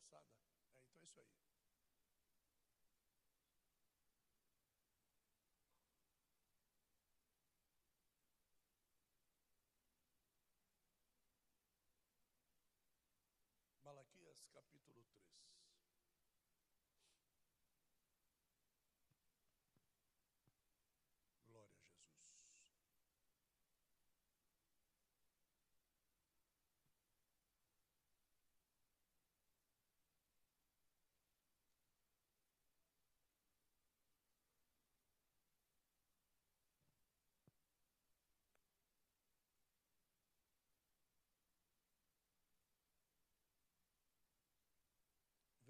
passada? É, então é isso aí. Malaquias capítulo 3. Glória a Jesus.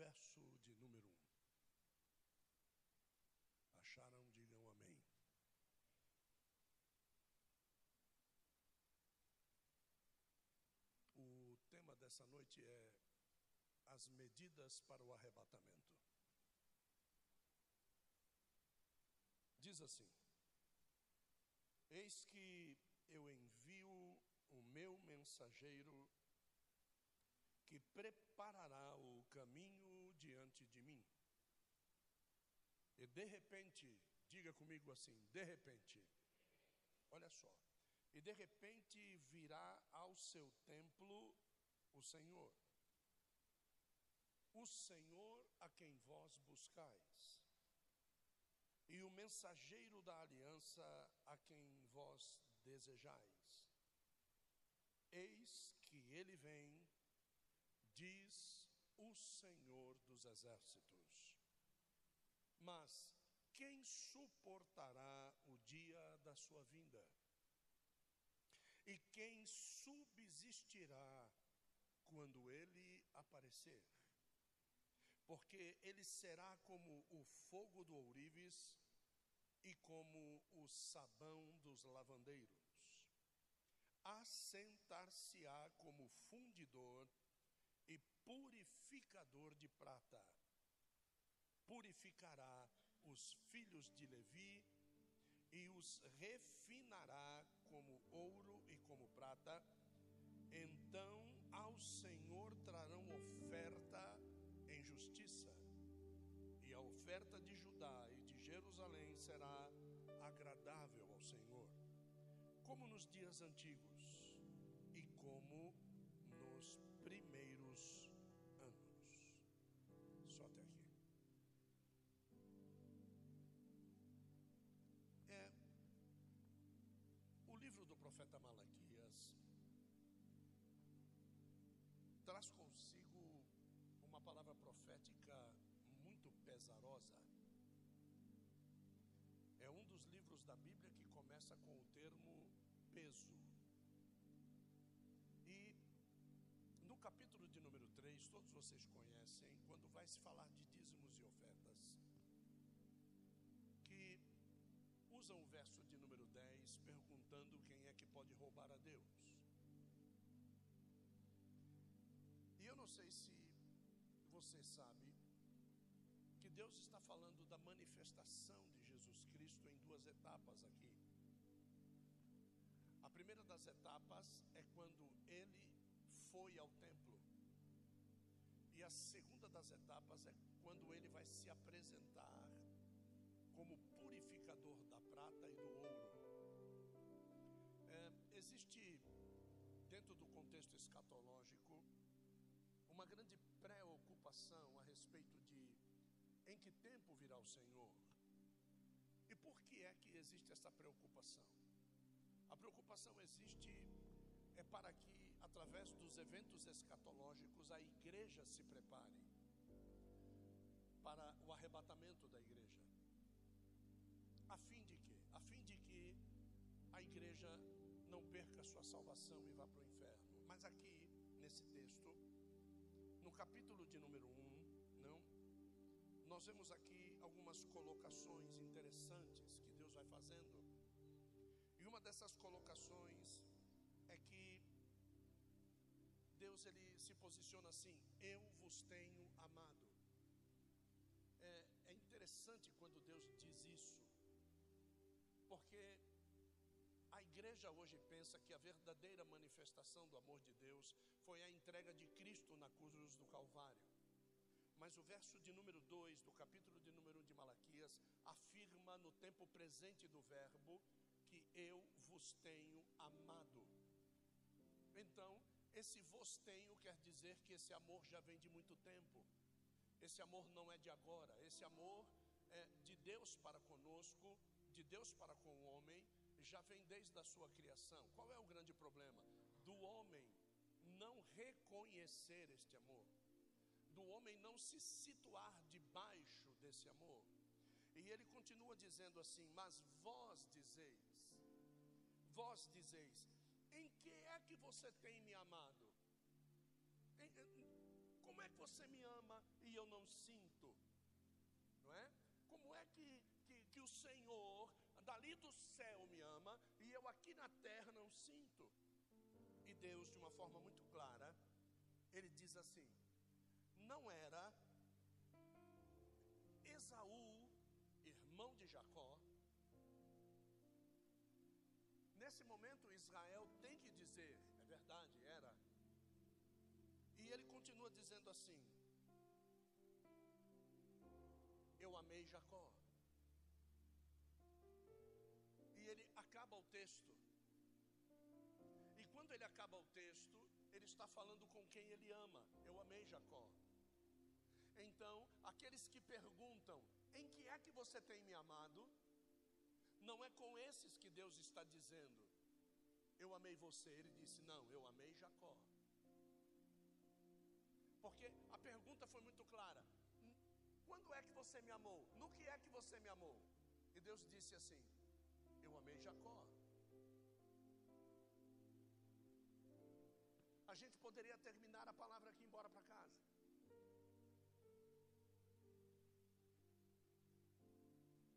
Verso de número 1. Acharam? Digam amém. O tema dessa noite é as medidas para o arrebatamento. Diz assim: Eis que eu envio o meu mensageiro que preparará o caminho diante de mim. E de repente, diga comigo assim: de repente, olha só, e de repente virá ao seu templo o Senhor, o Senhor a quem vós buscais, e o mensageiro da aliança a quem vós desejais. Eis que ele vem, diz o Senhor dos exércitos. Mas quem suportará o dia da sua vinda? E quem subsistirá quando ele aparecer? Porque ele será como o fogo do ourives e como o sabão dos lavandeiros. Assentar-se-á como fundidor e purificador de prata. Purificará os filhos de Levi e os refinará como ouro e como prata. Então ao Senhor trarão oferta em justiça, e a oferta de Judá e de Jerusalém será agradável ao Senhor, como nos dias antigos profeta Malaquias traz consigo uma palavra profética muito pesarosa. É um dos livros da Bíblia que começa com o termo peso. E no capítulo de número 3, todos vocês conhecem, quando vai se falar de dízimos e ofertas, que usam o verso de número 10 perguntando pode roubar a Deus. E eu não sei se você sabe que Deus está falando da manifestação de Jesus Cristo em duas etapas aqui. A primeira das etapas é quando ele foi ao templo. E a segunda das etapas é quando ele vai se apresentar como purificador da prata e contexto escatológico, uma grande preocupação a respeito de em que tempo virá o Senhor. E por que é que existe essa preocupação? A preocupação existe é para que, através dos eventos escatológicos, a igreja se prepare para o arrebatamento da igreja. A fim de que? A fim de que a igreja não perca sua salvação e vá para o. Mas aqui, nesse texto, no capítulo de número 1, não, nós vemos aqui algumas colocações interessantes que Deus vai fazendo. E uma dessas colocações é que Deus ele se posiciona assim: Eu vos tenho amado. É, é interessante quando Deus diz isso, porque igreja hoje pensa que a verdadeira manifestação do amor de Deus foi a entrega de Cristo na cruz do Calvário. Mas o verso de número 2 do capítulo de número 1 de Malaquias afirma no tempo presente do verbo que eu vos tenho amado. Então, esse vos tenho quer dizer que esse amor já vem de muito tempo. Esse amor não é de agora. Esse amor é de Deus para conosco, de Deus para com o homem, já vem desde a sua criação. Qual é o grande problema? Do homem não reconhecer este amor, do homem não se situar debaixo desse amor. E ele continua dizendo assim: Mas vós dizeis, vós dizeis, em que é que você tem me amado? Em, como é que você me ama e eu não sinto? Não é? Como é que, que, que o Senhor, dali do céu, me ama e eu aqui na terra não sinto? E Deus, de uma forma muito clara, ele diz assim: não era Esaú, irmão de Jacó, Nesse momento, Israel tem que dizer, é verdade, era. E ele continua dizendo assim: Eu amei Jacó. Acaba o texto. E quando ele acaba o texto, ele está falando com quem ele ama. Eu amei Jacó. Então, aqueles que perguntam: Em que é que você tem me amado? Não é com esses que Deus está dizendo, eu amei você. Ele disse, não, eu amei Jacó. Porque a pergunta foi muito clara: quando é que você me amou? No que é que você me amou? E Deus disse assim: Eu amei Jacó. A gente poderia terminar a palavra aqui e ir embora para casa.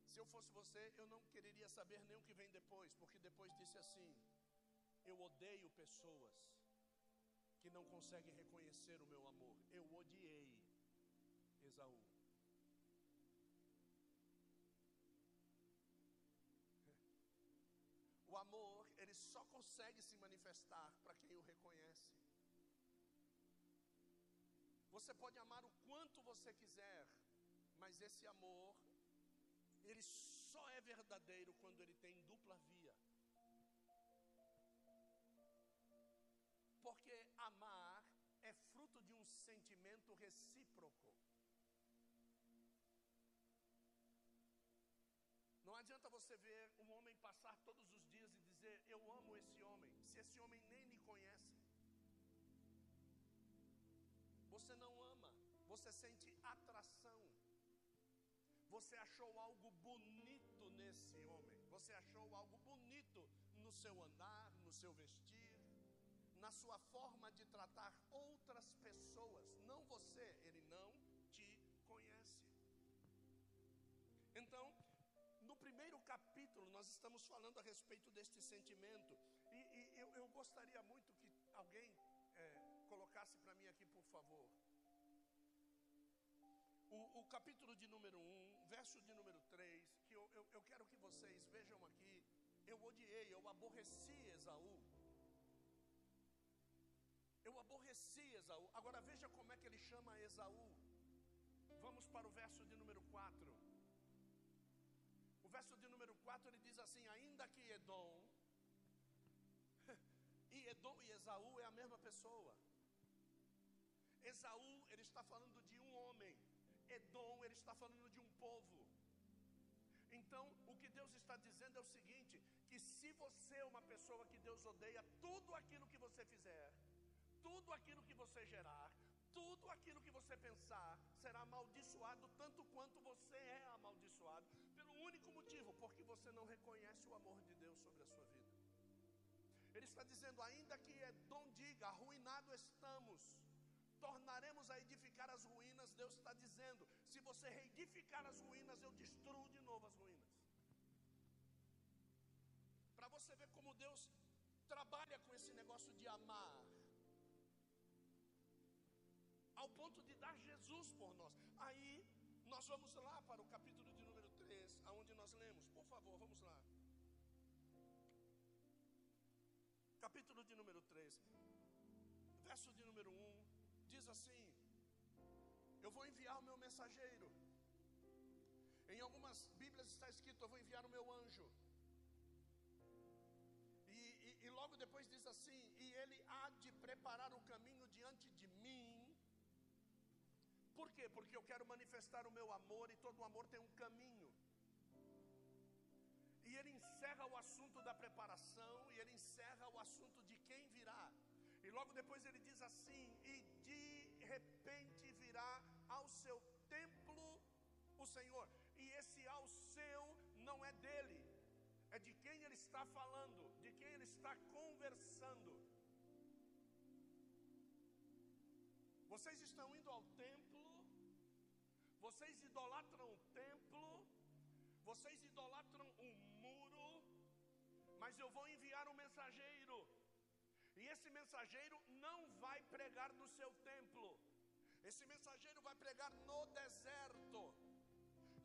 Se eu fosse você, eu não quereria saber nem o que vem depois, porque depois disse assim: Eu odeio pessoas que não conseguem reconhecer o meu amor. Eu odiei Esaú. Só consegue se manifestar para quem o reconhece. Você pode amar o quanto você quiser, mas esse amor ele só é verdadeiro quando ele tem dupla via. Porque amar é fruto de um sentimento recíproco. Não adianta você ver um homem passar todos os dias dizer: Eu amo esse homem, se esse homem nem lhe conhece. Você não ama, você sente atração. Você achou algo bonito nesse homem. Você achou algo bonito no seu andar, no seu vestir, na sua forma de tratar outras pessoas. Não você, ele não capítulo, nós estamos falando a respeito deste sentimento. E, e eu, eu, gostaria muito que alguém é, colocasse para mim aqui, por favor. O, o, capítulo de número 1, verso de número 3, que eu, eu, eu quero que vocês vejam aqui. Eu odiei, eu aborreci Esaú. Eu aborreci Esaú. Agora veja como é que ele chama Esaú. Vamos para o verso de número 4. Verso de número 4 ele diz assim: Ainda que Edom, e Edom e Esaú é a mesma pessoa. Esaú, ele está falando de um homem. Edom, ele está falando de um povo. Então, o que Deus está dizendo é o seguinte: que se você é uma pessoa que Deus odeia, tudo aquilo que você fizer, tudo aquilo que você gerar, tudo aquilo que você pensar será amaldiçoado tanto quanto você é amaldiçoado, único motivo, porque você não reconhece o amor de Deus sobre a sua vida. Ele está dizendo, ainda que Edom diga, arruinado estamos, tornaremos a edificar as ruínas, Deus está dizendo: se você reedificar as ruínas, eu destruo de novo as ruínas. Para você ver como Deus trabalha com esse negócio de amar, ao ponto de dar Jesus por nós. Aí nós vamos lá para o capítulo de número 3, aonde nós lemos. Por favor, vamos lá. Capítulo de número 3, verso de número 1 diz assim: eu vou enviar o meu mensageiro. Em algumas Bíblias está escrito: Eu vou enviar o meu anjo. E, e, e logo depois diz assim: E ele há de preparar o caminho diante de mim. Por quê? Porque eu quero manifestar o meu amor e todo amor tem um caminho. Ele encerra o assunto da preparação e ele encerra o assunto de quem virá. E logo depois ele diz assim: E de repente virá ao seu templo o Senhor. E esse ao seu não é dele, é de quem ele está falando, de quem ele está conversando. Vocês estão indo ao templo, vocês idolatram o templo, vocês idolatram mas eu vou enviar um mensageiro, e esse mensageiro não vai pregar no seu templo, esse mensageiro vai pregar no deserto.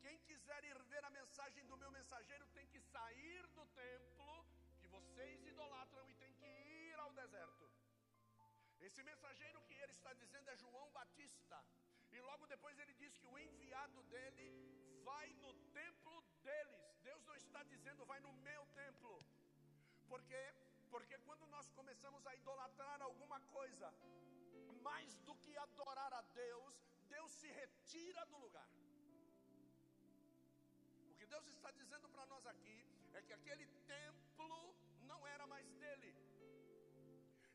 Quem quiser ir ver a mensagem do meu mensageiro tem que sair do templo que vocês idolatram e tem que ir ao deserto. Esse mensageiro que ele está dizendo é João Batista. E logo depois ele diz que o enviado dele vai no templo deles. Deus não está dizendo vai no meu templo. Porque porque quando nós começamos a idolatrar alguma coisa, mais do que adorar a Deus, Deus se retira do lugar. O que Deus está dizendo para nós aqui é que aquele templo não era mais dele.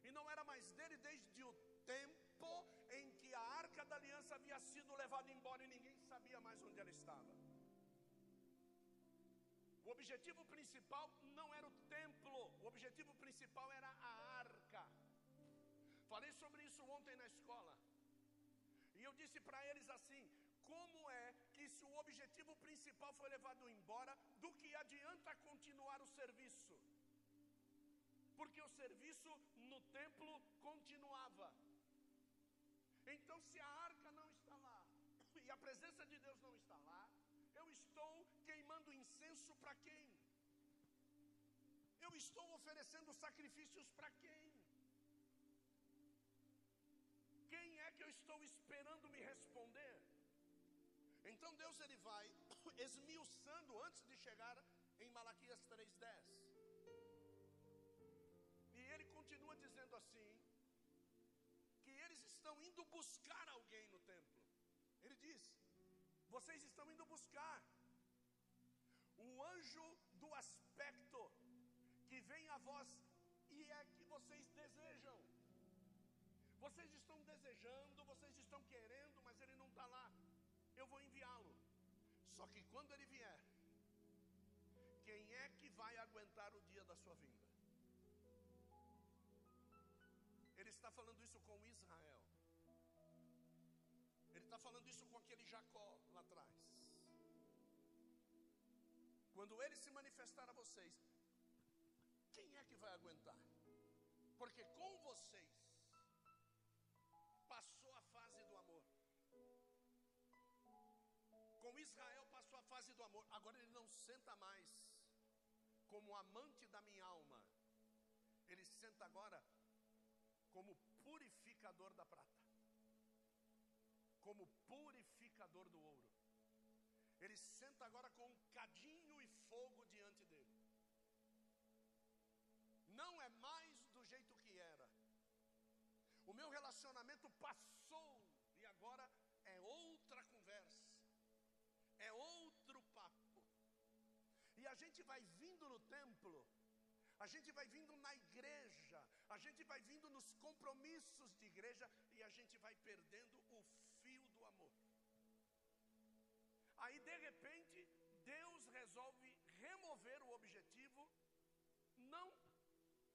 E não era mais dele desde o tempo em que a arca da aliança havia sido levada embora e ninguém sabia mais onde ela estava. O objetivo principal não era o templo, o objetivo principal era a arca. Falei sobre isso ontem na escola. E eu disse para eles assim: como é que se o objetivo principal foi levado embora, do que adianta continuar o serviço? Porque o serviço no templo continuava. Então, se a arca não está lá e a presença de Deus não está lá, estou queimando incenso para quem? Eu estou oferecendo sacrifícios para quem? Quem é que eu estou esperando me responder? Então Deus ele vai esmiuçando antes de chegar em Malaquias 3:10. E ele continua dizendo assim: que eles estão indo buscar alguém no templo. Ele diz: vocês estão indo buscar o anjo do aspecto que vem a vós e é que vocês desejam. Vocês estão desejando, vocês estão querendo, mas ele não está lá. Eu vou enviá-lo. Só que quando ele vier, quem é que vai aguentar o dia da sua vinda? Ele está falando isso com Israel. Ele está falando isso com aquele Jacó lá atrás. Quando ele se manifestar a vocês, quem é que vai aguentar? Porque com vocês passou a fase do amor. Com Israel passou a fase do amor. Agora ele não senta mais como amante da minha alma. Ele senta agora como purificador da prata. Como purificador do ouro. Ele senta agora com fogo diante dele. Não é mais do jeito que era. O meu relacionamento passou e agora é outra conversa. É outro papo. E a gente vai vindo no templo, a gente vai vindo na igreja, a gente vai vindo nos compromissos de igreja e a gente vai perdendo o fio do amor. Aí de repente, Deus resolve não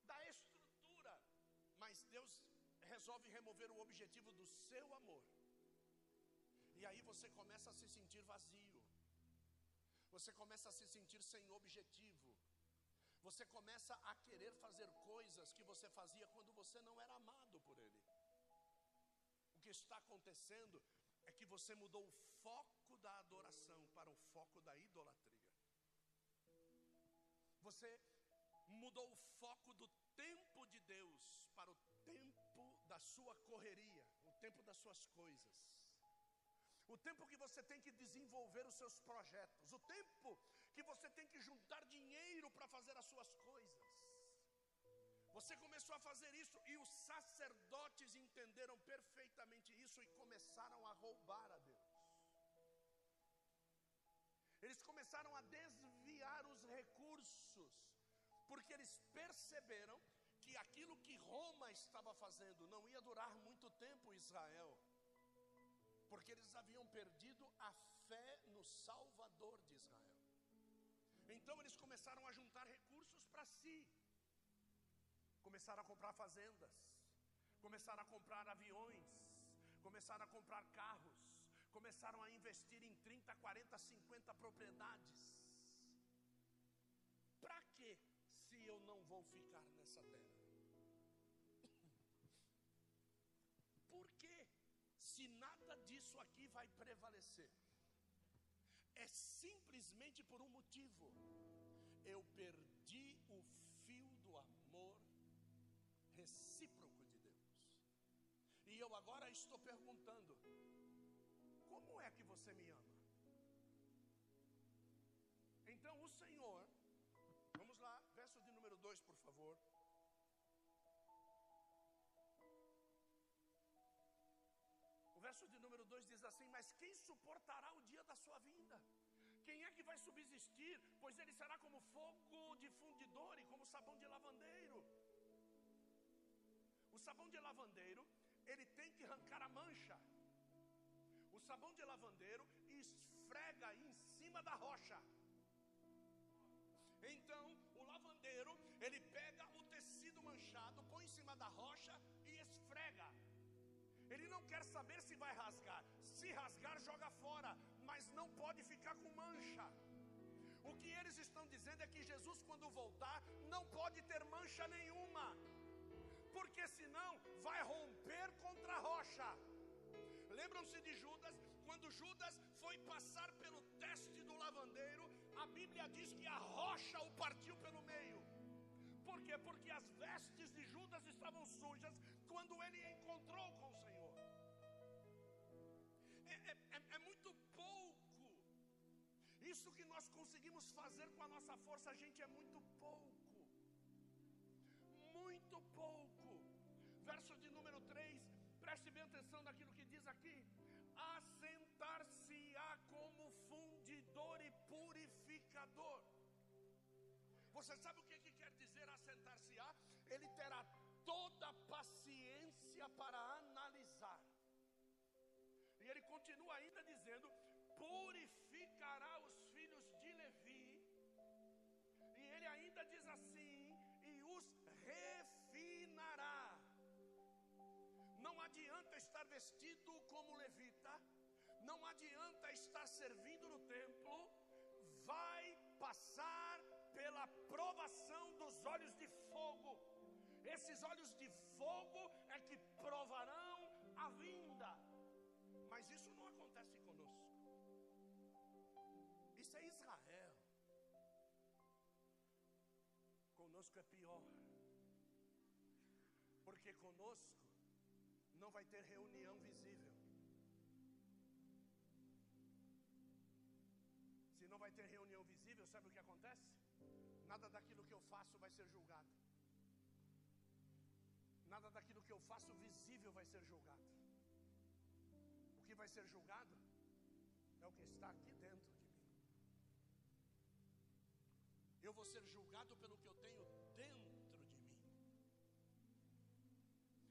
da estrutura, mas Deus resolve remover o objetivo do seu amor. E aí você começa a se sentir vazio. Você começa a se sentir sem objetivo. Você começa a querer fazer coisas que você fazia quando você não era amado por Ele. O que está acontecendo é que você mudou o foco da adoração para o foco da idolatria. Você mudou o foco do tempo de Deus para o tempo da sua correria, o tempo das suas coisas. o tempo que você tem que desenvolver os seus projetos, o tempo que você tem que juntar dinheiro para fazer as suas coisas. Você começou a fazer isso e os sacerdotes entenderam perfeitamente isso e começaram a roubar a Deus. Eles começaram a desviar os recursos, porque eles perceberam que aquilo que Roma estava fazendo não ia durar muito tempo Israel, porque eles haviam perdido a fé no Salvador de Israel. Então eles começaram a juntar recursos para si, começaram a comprar fazendas, começaram a comprar aviões, começaram a comprar carros, começaram a investir em 30, 40, 50 propriedades. Para se eu não vou ficar nessa terra? Por que se nada disso aqui vai prevalecer? É simplesmente por um motivo. Eu perdi o fio do amor recíproco de Deus. E eu agora estou perguntando: como é que você me ama? Então o Senhor, 2, por favor. O verso de número 2 diz assim: Mas quem suportará o dia da sua vinda? Quem é que vai subsistir? Pois ele será como fogo de fundidor e como sabão de lavandeiro. O sabão de lavandeiro, ele tem que arrancar a mancha. O sabão de lavandeiro esfrega em cima da rocha. Então, ele pega o tecido manchado, põe em cima da rocha e esfrega. Ele não quer saber se vai rasgar. Se rasgar, joga fora, mas não pode ficar com mancha. O que eles estão dizendo é que Jesus, quando voltar, não pode ter mancha nenhuma, porque senão vai romper contra a rocha. Lembram-se de Judas? Quando Judas foi passar pelo teste do lavandeiro, a Bíblia diz que a rocha o partiu pelo meio. Por quê? Porque as vestes de Judas estavam sujas quando ele encontrou com o Senhor. É, é, é, é muito pouco. Isso que nós conseguimos fazer com a nossa força, gente, é muito pouco. Muito pouco. Verso de número 3, preste bem atenção naquilo que diz aqui. Assentar-se-á como fundidor e purificador. Você sabe o Ele terá toda a paciência para analisar. E ele continua ainda dizendo: purificará os filhos de Levi. E ele ainda diz assim: e os refinará. Não adianta estar vestido como levita, não adianta estar servindo no templo, vai passar pela provação dos olhos de fogo. Esses olhos de fogo é que provarão a vinda. Mas isso não acontece conosco. Isso é Israel. Conosco é pior. Porque conosco não vai ter reunião visível. Se não vai ter reunião visível, sabe o que acontece? Nada daquilo que eu faço vai ser julgado. Nada daquilo que eu faço visível vai ser julgado. O que vai ser julgado é o que está aqui dentro de mim. Eu vou ser julgado pelo que eu tenho dentro de mim.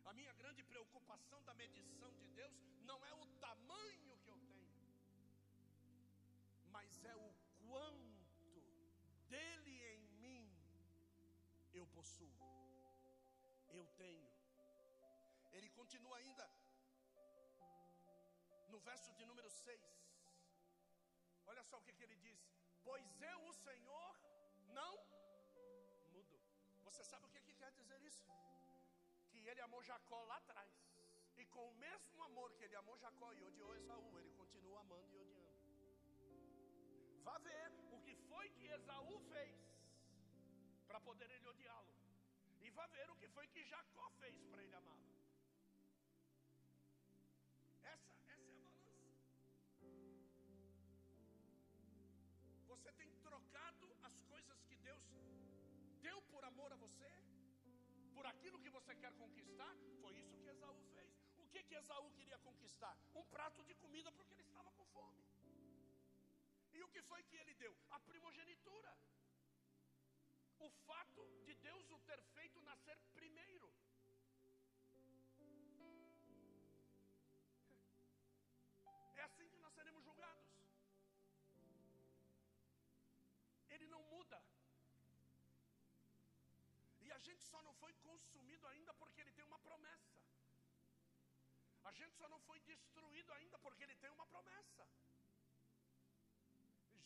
A minha grande preocupação da medição de Deus não é o tamanho que eu tenho, mas é o quanto dele em mim eu possuo, eu tenho. Ele continua ainda no verso de número 6. Olha só o que, que ele diz: Pois eu, o Senhor, não mudo. Você sabe o que, que quer dizer isso? Que ele amou Jacó lá atrás. E com o mesmo amor que ele amou Jacó e odiou Esaú, ele continua amando e odiando. Vá ver o que foi que Esaú fez para poder ele odiá-lo para ver o que foi que Jacó fez para ele amá-la. Essa, essa é a balança. Você tem trocado as coisas que Deus deu por amor a você, por aquilo que você quer conquistar. Foi isso que Esaú fez. O que, que Esaú queria conquistar? Um prato de comida, porque ele estava com fome. E o que foi que ele deu? A primogenitura. O fato de Deus o ter feito nascer primeiro. É assim que nós seremos julgados. Ele não muda. E a gente só não foi consumido ainda porque ele tem uma promessa. A gente só não foi destruído ainda porque ele tem uma promessa.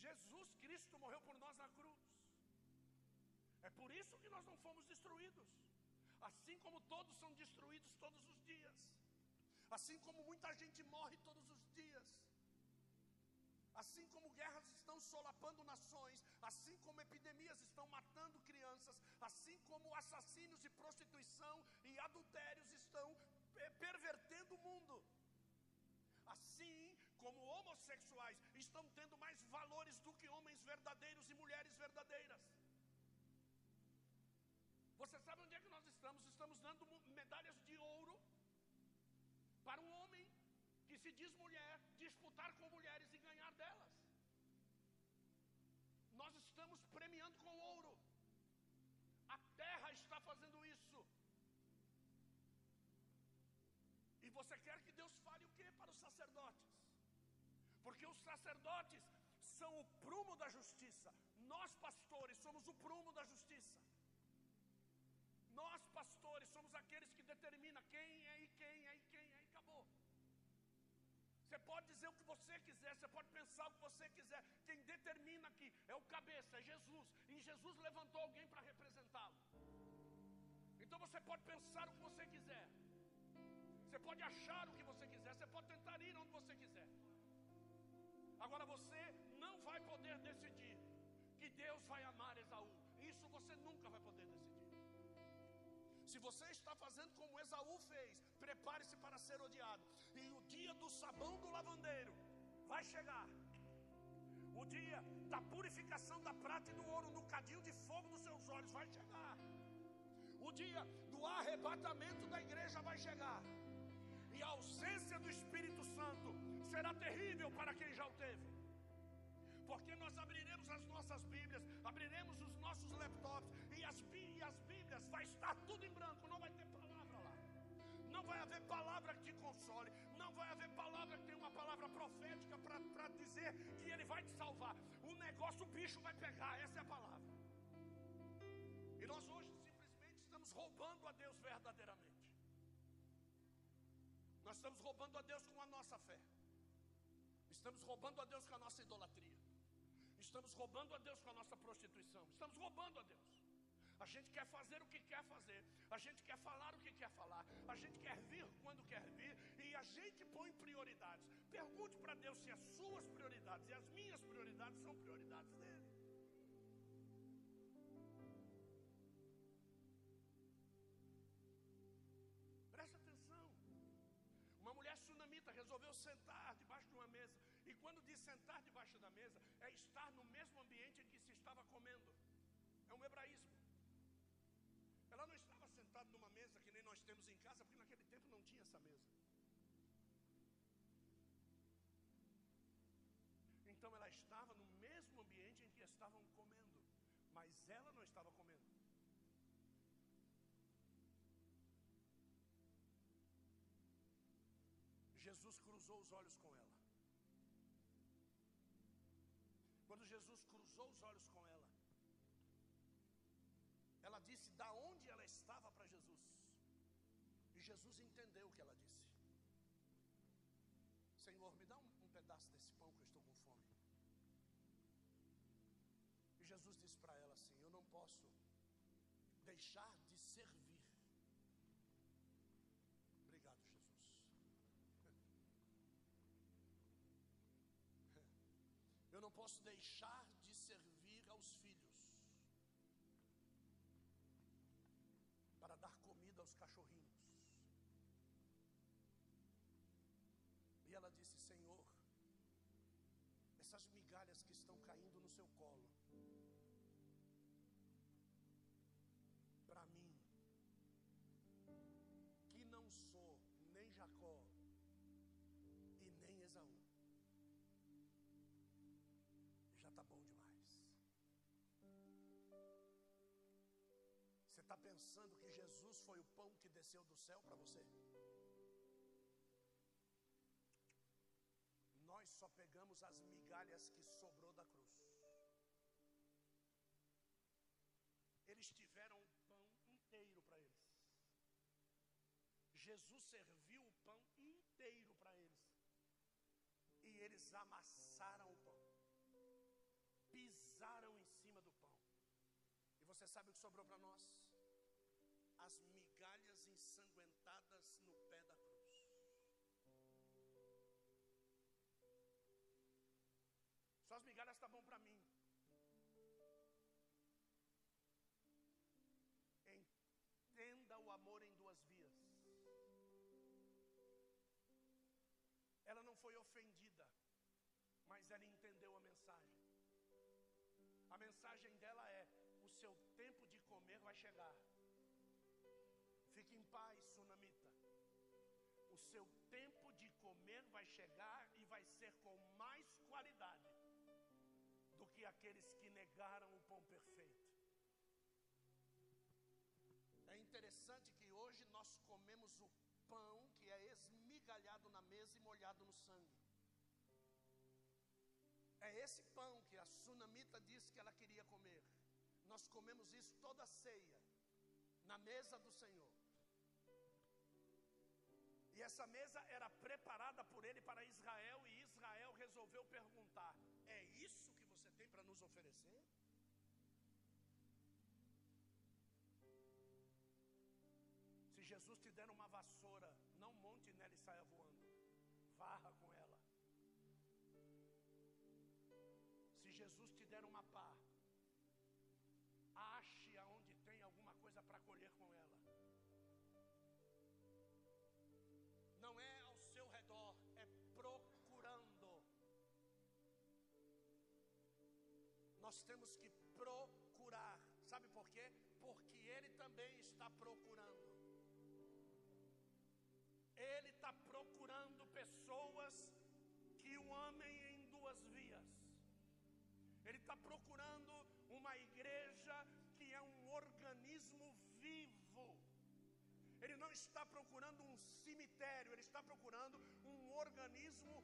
Jesus Cristo morreu por nós na cruz. É por isso que nós não fomos destruídos. Assim como todos são destruídos todos os dias. Assim como muita gente morre todos os dias. Assim como guerras estão solapando nações, assim como epidemias estão matando crianças, assim como assassínios e prostituição e adultérios estão pervertendo o mundo. Assim como homossexuais estão tendo mais valores do que homens verdadeiros e mulheres verdadeiras. Você sabe onde é que nós estamos? Estamos dando medalhas de ouro para um homem que se diz mulher disputar com mulheres e ganhar delas. Nós estamos premiando com ouro. A terra está fazendo isso. E você quer que Deus fale o que para os sacerdotes? Porque os sacerdotes são o prumo da justiça. Nós, pastores, somos o prumo da justiça. Nós, pastores, somos aqueles que determinam quem é e quem é e quem é e acabou. Você pode dizer o que você quiser, você pode pensar o que você quiser. Quem determina aqui é o cabeça, é Jesus. E Jesus levantou alguém para representá-lo. Então você pode pensar o que você quiser. Você pode achar o que você quiser, você pode tentar ir onde você quiser. Agora você não vai poder decidir que Deus vai amar Esaú. Se você está fazendo como Esaú fez, prepare-se para ser odiado. E o dia do sabão do lavandeiro vai chegar. O dia da purificação da prata e do ouro no cadinho de fogo dos seus olhos vai chegar. O dia do arrebatamento da igreja vai chegar. E a ausência do Espírito Santo será terrível para quem já o teve. Porque nós abriremos as nossas Bíblias, abriremos os nossos laptops e as, e as Bíblias vai estar tudo em branco, não vai ter palavra lá. Não vai haver palavra que te console, não vai haver palavra que tenha uma palavra profética para dizer que ele vai te salvar. O negócio, o bicho vai pegar, essa é a palavra. E nós hoje simplesmente estamos roubando a Deus verdadeiramente. Nós estamos roubando a Deus com a nossa fé. Estamos roubando a Deus com a nossa idolatria. Estamos roubando a Deus com a nossa prostituição. Estamos roubando a Deus. A gente quer fazer o que quer fazer. A gente quer falar o que quer falar. A gente quer vir quando quer vir. E a gente põe prioridades. Pergunte para Deus se as suas prioridades e as minhas prioridades são prioridades dele. Presta atenção. Uma mulher sunamita resolveu sentar debaixo de uma mesa. E quando diz sentar debaixo da mesa, é estar no mesmo ambiente em que se estava comendo. É um hebraísmo. Temos em casa, porque naquele tempo não tinha essa mesa. Então ela estava no mesmo ambiente em que estavam comendo, mas ela não estava comendo. Jesus cruzou os olhos com ela. Quando Jesus cruzou os olhos com ela, ela disse da onde ela estava para Jesus. Jesus entendeu o que ela disse. Senhor, me dá um, um pedaço desse pão que eu estou com fome. E Jesus disse para ela assim: Eu não posso deixar de servir. Obrigado, Jesus. Eu não posso deixar de servir aos filhos para dar comida aos cachorrinhos. Essas migalhas que estão caindo no seu colo, para mim, que não sou nem Jacó e nem Esaú, já está bom demais. Você está pensando que Jesus foi o pão que desceu do céu para você? Nós só pegamos as migalhas que sobrou da cruz. Eles tiveram o pão inteiro para eles. Jesus serviu o pão inteiro para eles. E eles amassaram o pão. Pisaram em cima do pão. E você sabe o que sobrou para nós? As migalhas ensanguentadas no pé da Suas migalhas estão tá bom para mim. Entenda o amor em duas vias. Ela não foi ofendida, mas ela entendeu a mensagem. A mensagem dela é: o seu tempo de comer vai chegar. Fique em paz, sunamita. O seu tempo de comer vai chegar e vai ser com mais qualidade que aqueles que negaram o pão perfeito. É interessante que hoje nós comemos o pão que é esmigalhado na mesa e molhado no sangue. É esse pão que a sunamita disse que ela queria comer. Nós comemos isso toda ceia, na mesa do Senhor. E essa mesa era preparada por ele para Israel, e Israel resolveu perguntar: para nos oferecer? Se Jesus te der uma vassoura, não monte nela e saia voando, varra com ela. Se Jesus te der uma pá, ache aonde tem alguma coisa para colher com ela. Não é Nós temos que procurar. Sabe por quê? Porque Ele também está procurando. Ele está procurando pessoas que o amem em duas vias. Ele está procurando uma igreja que é um organismo vivo. Ele não está procurando um cemitério, ele está procurando um organismo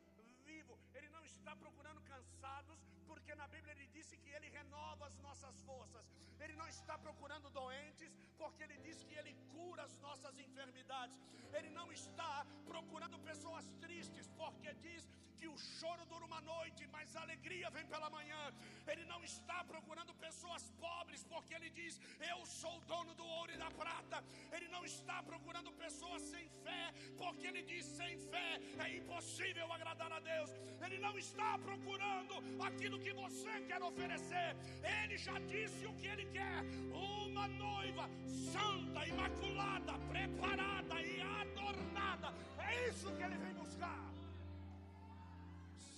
vivo. Ele não está procurando cansados, porque na Bíblia ele disse que ele renova as nossas forças. Ele não está procurando doentes, porque ele diz que ele cura as nossas enfermidades. Ele não está procurando pessoas tristes, porque diz que o choro dura uma noite, mas a alegria vem pela manhã. Ele não está procurando pessoas pobres, porque ele diz: Eu sou do ouro e da prata. Ele não está procurando pessoas sem fé, porque ele diz: Sem fé é impossível agradar a Deus. Ele não está procurando aquilo que você quer oferecer. Ele já disse o que ele quer: uma noiva santa, imaculada, preparada e adornada. É isso que ele vem buscar.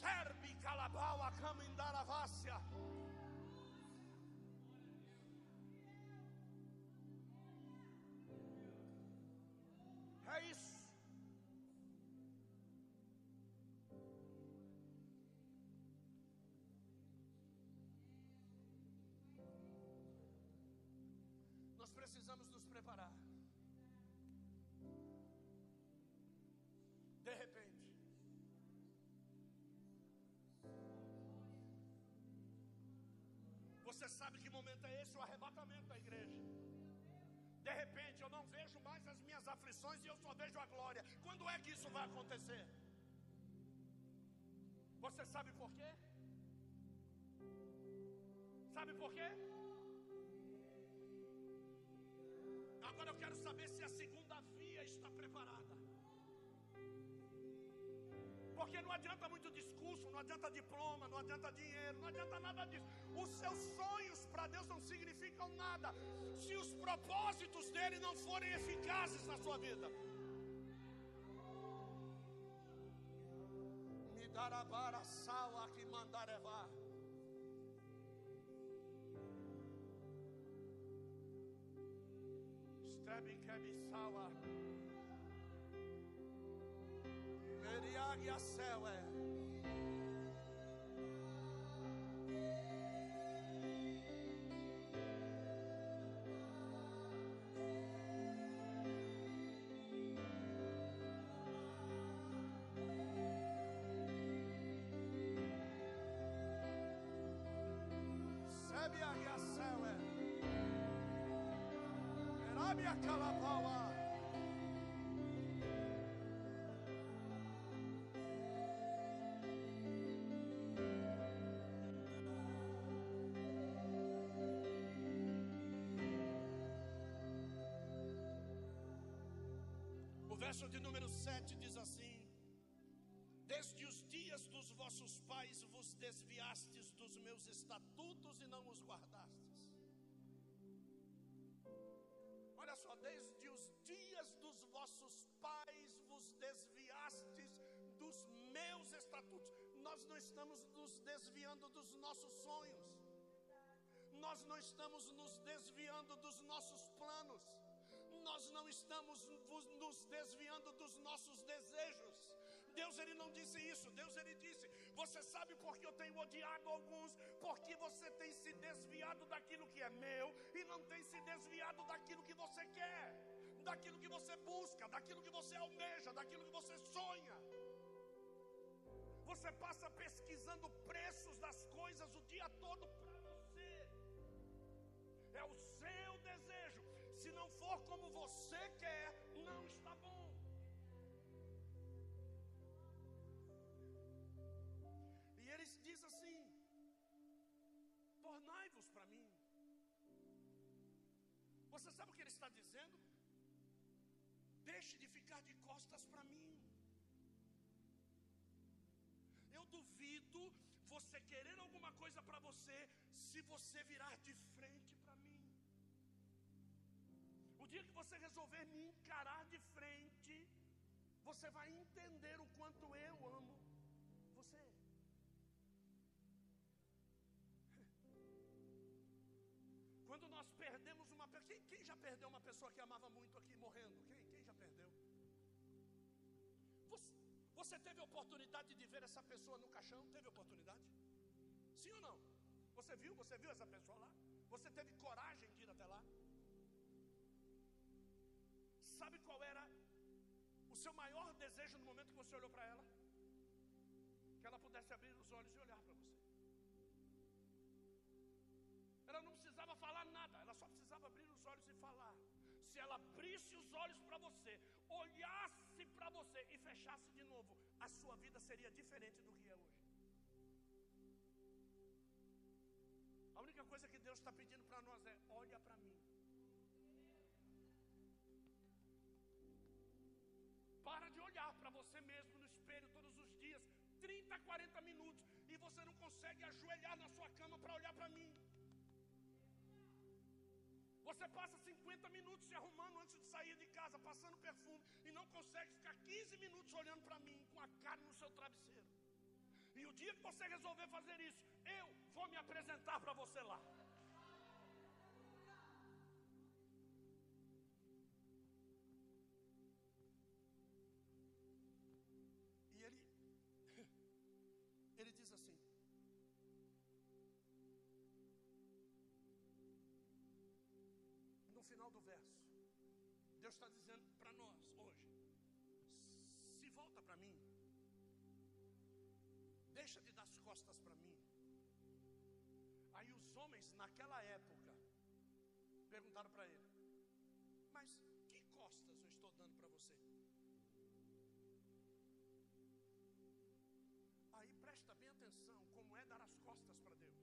Serbi calabau a camindaravássia. Você sabe que momento é esse? O arrebatamento da igreja. De repente eu não vejo mais as minhas aflições e eu só vejo a glória. Quando é que isso vai acontecer? Você sabe por quê? Sabe por quê? Agora eu quero saber se a segunda via está preparada. Porque não adianta muito discurso, não adianta diploma, não adianta dinheiro, não adianta nada disso. Os seus sonhos para Deus não significam nada se os propósitos dele não forem eficazes na sua vida. Me Idarabara sawa que mandarevá. Stebe kebisawa. Meriagia sewe. Sebia Yasewe. Erabia Kalapawa. O verso de número 7 diz assim: Desde os dias dos vossos pais vos desviastes dos meus estatutos e não os guardastes. Olha só, desde os dias dos vossos pais vos desviastes dos meus estatutos. Nós não estamos nos desviando dos nossos sonhos. Nós não estamos nos desviando dos nossos planos. Não estamos nos desviando dos nossos desejos. Deus ele não disse isso. Deus ele disse: Você sabe por que eu tenho odiado alguns? Porque você tem se desviado daquilo que é meu e não tem se desviado daquilo que você quer, daquilo que você busca, daquilo que você almeja, daquilo que você sonha. Você passa pesquisando preços das coisas o dia todo Tornai-vos para mim. Você sabe o que ele está dizendo? Deixe de ficar de costas para mim. Eu duvido você querer alguma coisa para você se você virar de frente para mim. O dia que você resolver me encarar de frente, você vai entender o quanto eu amo Quando nós perdemos uma pessoa. Quem, quem já perdeu uma pessoa que amava muito aqui morrendo? Quem, quem já perdeu? Você, você teve oportunidade de ver essa pessoa no caixão? Teve oportunidade? Sim ou não? Você viu? Você viu essa pessoa lá? Você teve coragem de ir até lá? Sabe qual era o seu maior desejo no momento que você olhou para ela? Que ela pudesse abrir os olhos e olhar para você. Ela não precisava falar abrir os olhos e falar. Se ela abrisse os olhos para você, olhasse para você e fechasse de novo, a sua vida seria diferente do que é hoje. A única coisa que Deus está pedindo para nós é: olha para mim. Para de olhar para você mesmo no espelho todos os dias, 30, 40 minutos, e você não consegue ajoelhar na sua cama para olhar para mim. Você passa 50 minutos se arrumando antes de sair de casa, passando perfume, e não consegue ficar 15 minutos olhando para mim, com a cara no seu travesseiro. E o dia que você resolver fazer isso, eu vou me apresentar para você lá. Deus está dizendo para nós hoje: se volta para mim, deixa de dar as costas para mim. Aí os homens naquela época perguntaram para ele: Mas que costas eu estou dando para você? Aí presta bem atenção como é dar as costas para Deus.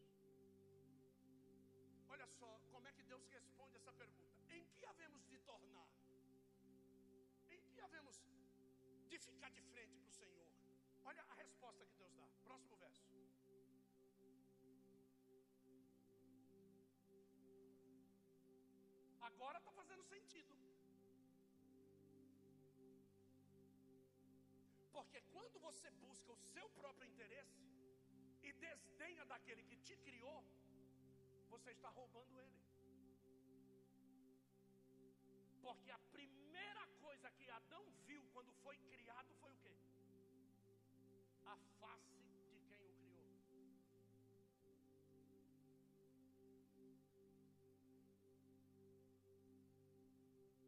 Olha só como é que Deus responde essa pergunta: Em que havemos de tornar? Havemos de ficar de frente para o Senhor? Olha a resposta que Deus dá. Próximo verso. Agora está fazendo sentido. Porque quando você busca o seu próprio interesse e desdenha daquele que te criou, você está roubando ele. Porque a coisa que Adão viu quando foi criado foi o quê? A face de quem o criou.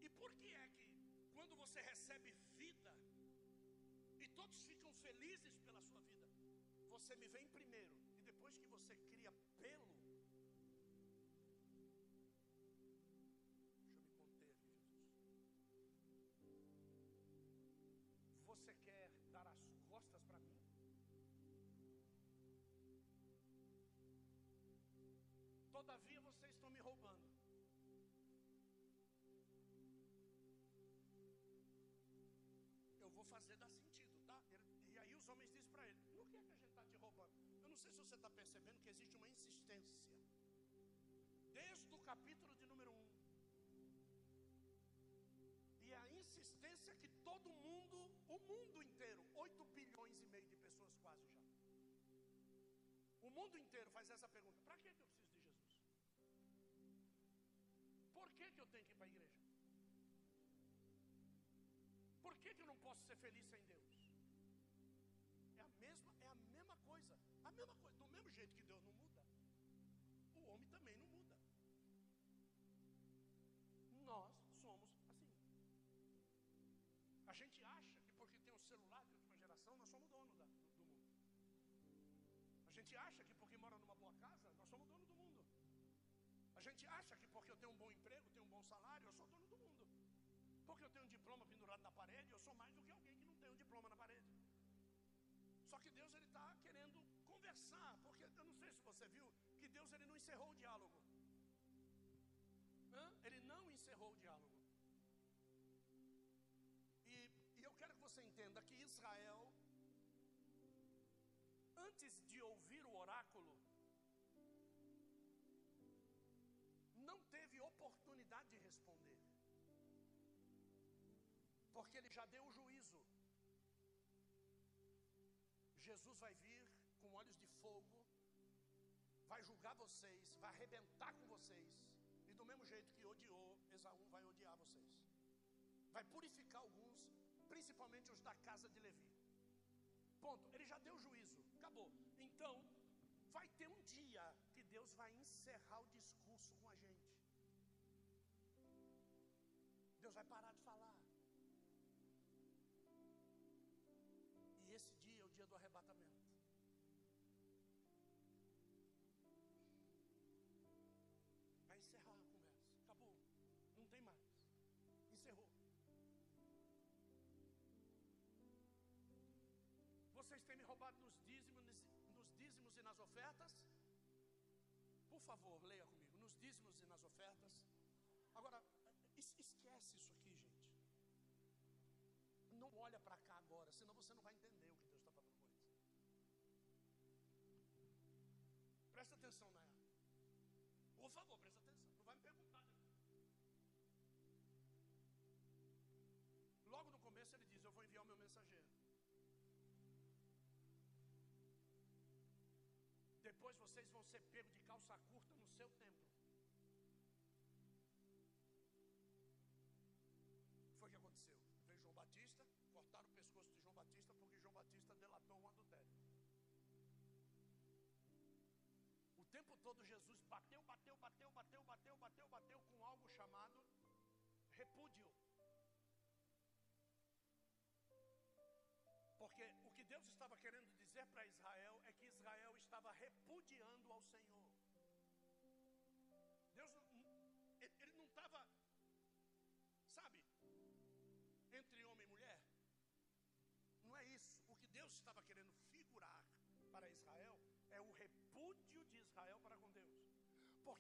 E por que é que quando você recebe vida e todos ficam felizes pela sua vida, você me vem primeiro e depois que você cria pelo fazer dar sentido, tá? E aí os homens dizem para ele: Por que, é que a gente está te roubando? Eu não sei se você está percebendo que existe uma insistência. Desde o capítulo de número 1. E a insistência que todo mundo, o mundo inteiro, 8 bilhões e meio de pessoas quase já. O mundo inteiro faz essa pergunta: para que eu preciso de Jesus? Por que, que eu tenho que ir para a igreja? Por que, que eu não posso ser feliz sem Deus? É a mesma, é a mesma coisa. A mesma coisa. Do mesmo jeito que Deus não muda, o homem também não muda. Nós somos assim. A gente acha que porque tem um celular de última geração, nós somos dono da, do, do mundo. A gente acha que porque mora numa boa casa, nós somos dono do mundo. A gente acha que porque eu tenho um bom emprego, tenho um bom salário, eu sou dono. Porque eu tenho um diploma pendurado na parede, eu sou mais do que alguém que não tem um diploma na parede. Só que Deus ele está querendo conversar, porque eu não sei se você viu que Deus ele não encerrou o diálogo. Hã? Ele não encerrou o diálogo. E, e eu quero que você entenda que Israel, antes de ouvir o oráculo, não teve Porque ele já deu o juízo. Jesus vai vir com olhos de fogo, vai julgar vocês, vai arrebentar com vocês. E do mesmo jeito que odiou, Esaú vai odiar vocês. Vai purificar alguns, principalmente os da casa de Levi. Ponto. Ele já deu o juízo. Acabou. Então, vai ter um dia que Deus vai encerrar o discurso com a gente. Deus vai parar de falar. Esse dia é o dia do arrebatamento. Vai encerrar a conversa. Acabou. Não tem mais. Encerrou. Vocês têm me roubado nos dízimos, nos dízimos e nas ofertas? Por favor, leia comigo. Nos dízimos e nas ofertas. Agora, esquece isso aqui, gente. Não olha para Presta atenção, Naya. Por favor, presta atenção. Não vai me perguntar. Logo no começo ele diz: Eu vou enviar o meu mensageiro. Depois vocês vão ser pegos de calça curta no seu templo. Tempo todo Jesus bateu, bateu, bateu, bateu, bateu, bateu, bateu com algo chamado repúdio. Porque o que Deus estava querendo dizer para Israel é que Israel estava repudiando ao Senhor.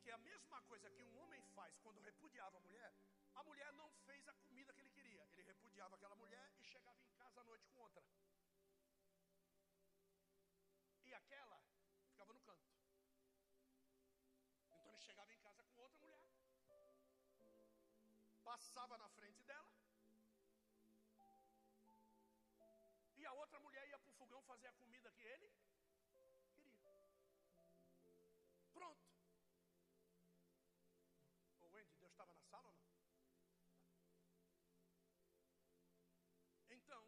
Porque a mesma coisa que um homem faz quando repudiava a mulher, a mulher não fez a comida que ele queria. Ele repudiava aquela mulher e chegava em casa à noite com outra. E aquela ficava no canto. Então ele chegava em casa com outra mulher. Passava na frente dela. E a outra fazer a comida que ele Então,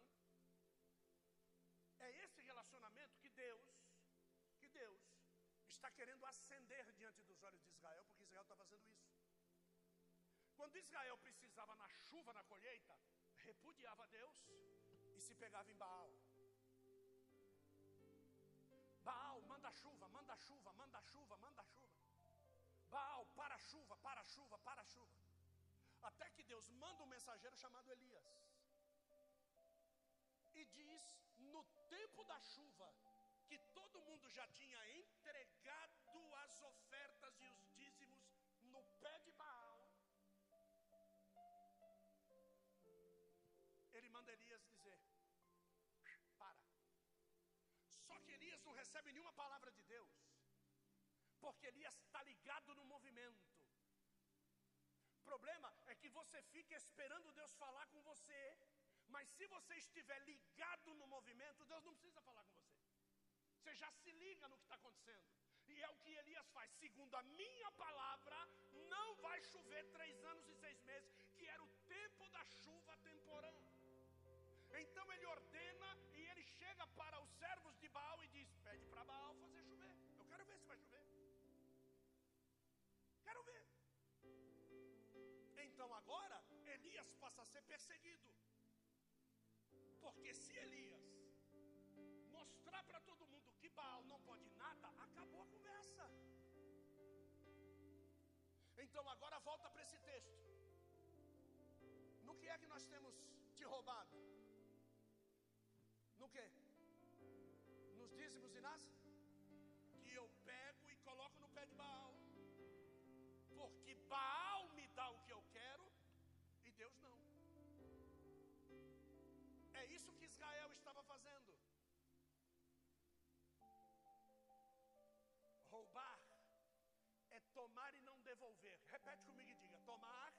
é esse relacionamento que Deus, que Deus está querendo acender diante dos olhos de Israel, porque Israel está fazendo isso. Quando Israel precisava na chuva, na colheita, repudiava Deus e se pegava em Baal. Baal, manda chuva, manda chuva, manda chuva, manda chuva. Baal, para chuva, para chuva, para chuva. Até que Deus manda um mensageiro chamado Elias. E diz: no tempo da chuva, que todo mundo já tinha entregado as ofertas e os dízimos no pé de Baal, ele manda Elias dizer: para. Só que Elias não recebe nenhuma palavra de Deus, porque Elias está ligado no movimento. O problema é que você fica esperando Deus falar com você, mas se você estiver ligado no movimento, Deus não precisa falar com você. Você já se liga no que está acontecendo. E é o que Elias faz. Segundo a minha palavra, não vai chover três anos e seis meses, que era o tempo da chuva temporã. Então ele ordena e ele chega para os servos de Baal e diz: Pede para Baal fazer chover. Eu quero ver se vai chover. Quero ver. Então agora Elias passa a ser perseguido. Porque se Elias mostrar para todo mundo que Baal não pode nada, acabou a conversa. Então agora volta para esse texto. No que é que nós temos te roubado? No que? Nos dízimos e nas? Que eu pego e coloco no pé de Baal. Porque Baal isso que Israel estava fazendo. Roubar é tomar e não devolver. Repete comigo e diga: tomar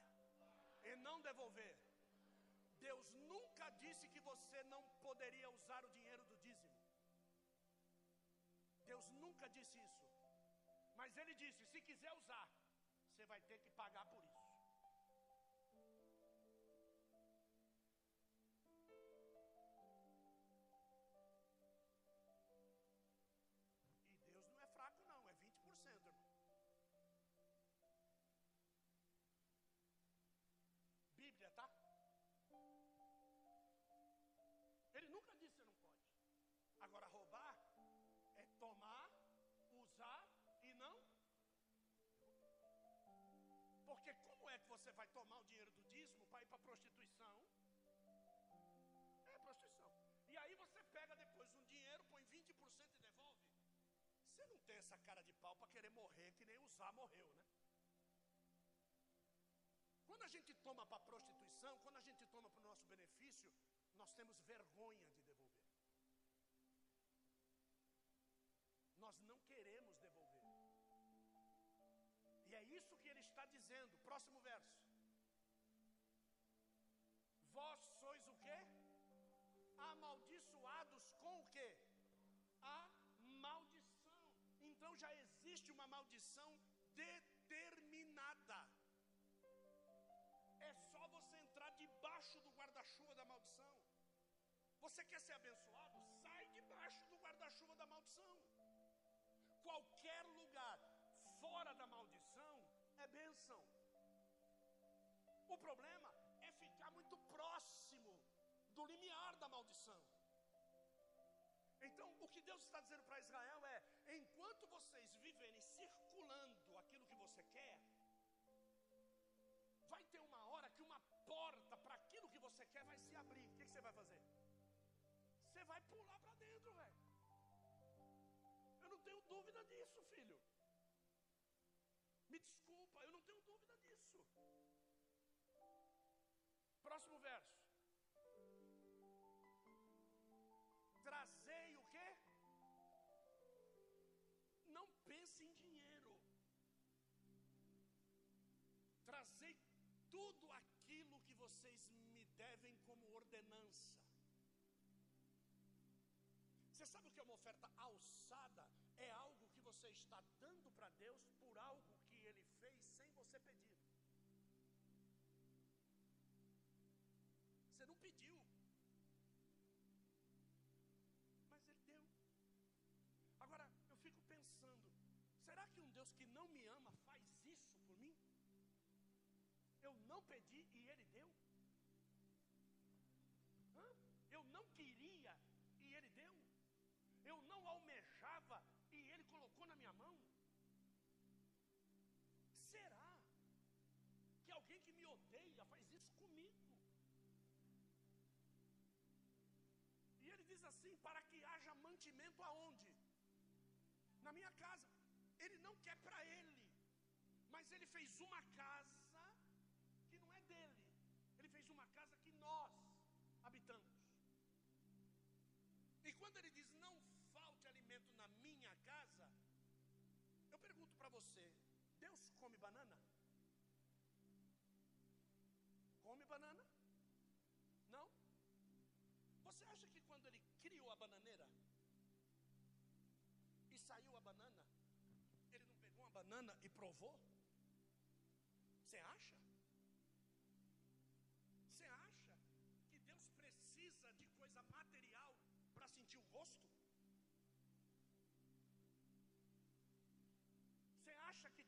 e não devolver. Deus nunca disse que você não poderia usar o dinheiro do dízimo. Deus nunca disse isso. Mas Ele disse: se quiser usar, você vai ter que pagar por isso. Porque como é que você vai tomar o dinheiro do dízimo para ir para prostituição? É prostituição. E aí você pega depois um dinheiro, põe 20% e devolve. Você não tem essa cara de pau para querer morrer que nem usar morreu, né? Quando a gente toma para prostituição, quando a gente toma para o nosso benefício, nós temos vergonha de devolver. Nós não queremos isso que ele está dizendo. Próximo verso. Vós sois o quê? Amaldiçoados com o quê? A maldição. Então já existe uma maldição determinada. É só você entrar debaixo do guarda-chuva da maldição. Você quer ser abençoado? Sai debaixo do guarda-chuva da maldição. Qualquer lugar bênção. O problema é ficar muito próximo do limiar da maldição. Então, o que Deus está dizendo para Israel é: enquanto vocês viverem circulando aquilo que você quer, vai ter uma hora que uma porta para aquilo que você quer vai se abrir. O que, que você vai fazer? Você vai pular para dentro, velho. Eu não tenho dúvida disso, filho. Me desculpa, eu não Trazei tudo aquilo que vocês me devem como ordenança. Você sabe o que é uma oferta alçada? É algo que você está dando para Deus por algo que Ele fez sem você pedir. Você não pediu, mas Ele deu. Agora, eu fico pensando: será que um Deus que não me ama faz não pedi e Ele deu? Hã? Eu não queria e Ele deu? Eu não almejava e Ele colocou na minha mão? Será que alguém que me odeia faz isso comigo? E ele diz assim: para que haja mantimento aonde? Na minha casa. Ele não quer para ele, mas ele fez uma casa quando ele diz não falte alimento na minha casa, eu pergunto para você: Deus come banana? Come banana? Não? Você acha que quando ele criou a bananeira e saiu a banana, ele não pegou uma banana e provou? Você acha? Você acha que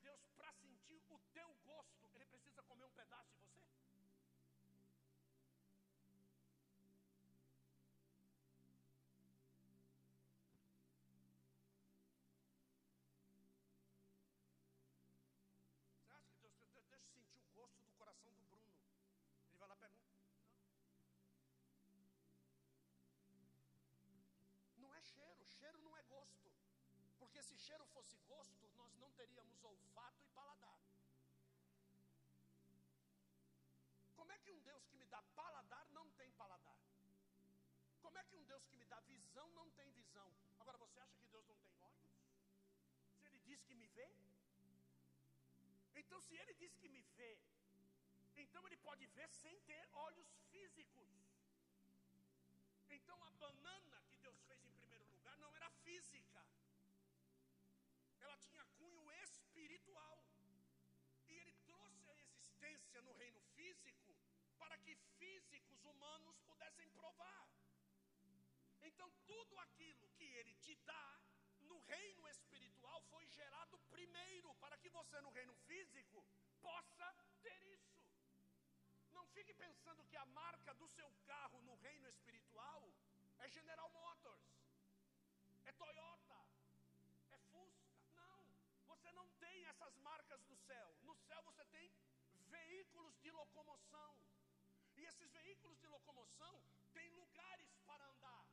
Se cheiro fosse gosto, nós não teríamos olfato e paladar. Como é que um Deus que me dá paladar não tem paladar? Como é que um Deus que me dá visão não tem visão? Agora você acha que Deus não tem olhos? Se ele diz que me vê? Então, se ele diz que me vê, então ele pode ver sem ter olhos físicos. Então, a banana que Deus fez em primeiro lugar não era física, tinha cunho espiritual. E ele trouxe a existência no reino físico para que físicos humanos pudessem provar. Então, tudo aquilo que ele te dá no reino espiritual foi gerado primeiro para que você no reino físico possa ter isso. Não fique pensando que a marca do seu carro no reino espiritual é General Motors, é Toyota, essas marcas no céu. No céu você tem veículos de locomoção. E esses veículos de locomoção têm lugares para andar.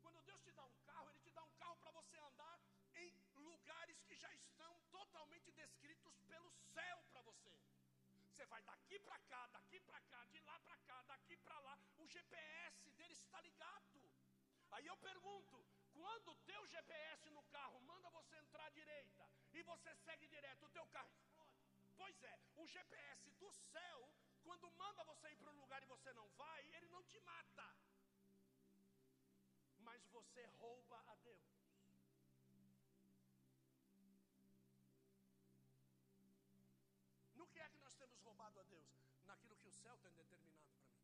Quando Deus te dá um carro, Ele te dá um carro para você andar em lugares que já estão totalmente descritos pelo céu para você. Você vai daqui para cá, daqui para cá, de lá para cá, daqui para lá. O GPS dele está ligado. Aí eu pergunto: quando o teu GPS no carro manda você entrar à direita e você segue direto, o teu carro explode? Pois é, o GPS do céu, quando manda você ir para um lugar e você não vai, ele não te mata mas você rouba a Deus. No que é que nós temos roubado a Deus? Naquilo que o céu tem determinado para mim.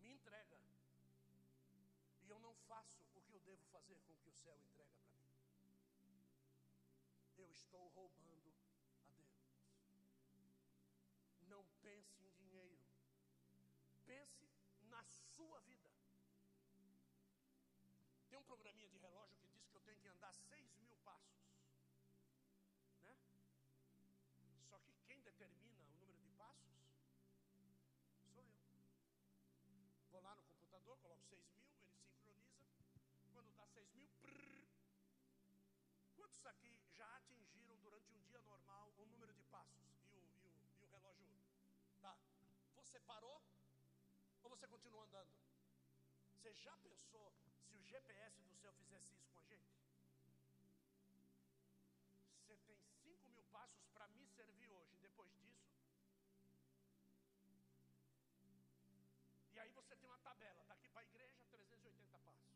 Me entrega. E eu não faço o que eu devo fazer com o que o céu entrega para mim. Eu estou roubando a Deus. Não pense em dinheiro. Pense na sua vida. Tem um programinha de relógio que diz que eu tenho que andar 6 mil passos. Né? Só que quem determina o número de passos sou eu. Vou lá no computador, coloco 6 mil, ele sincroniza. Quando dá 6 mil, prrr. quantos aqui Tá. Você parou? Ou você continua andando? Você já pensou se o GPS do seu fizesse isso com a gente? Você tem 5 mil passos para me servir hoje. Depois disso, E aí você tem uma tabela, daqui para a igreja 380 passos.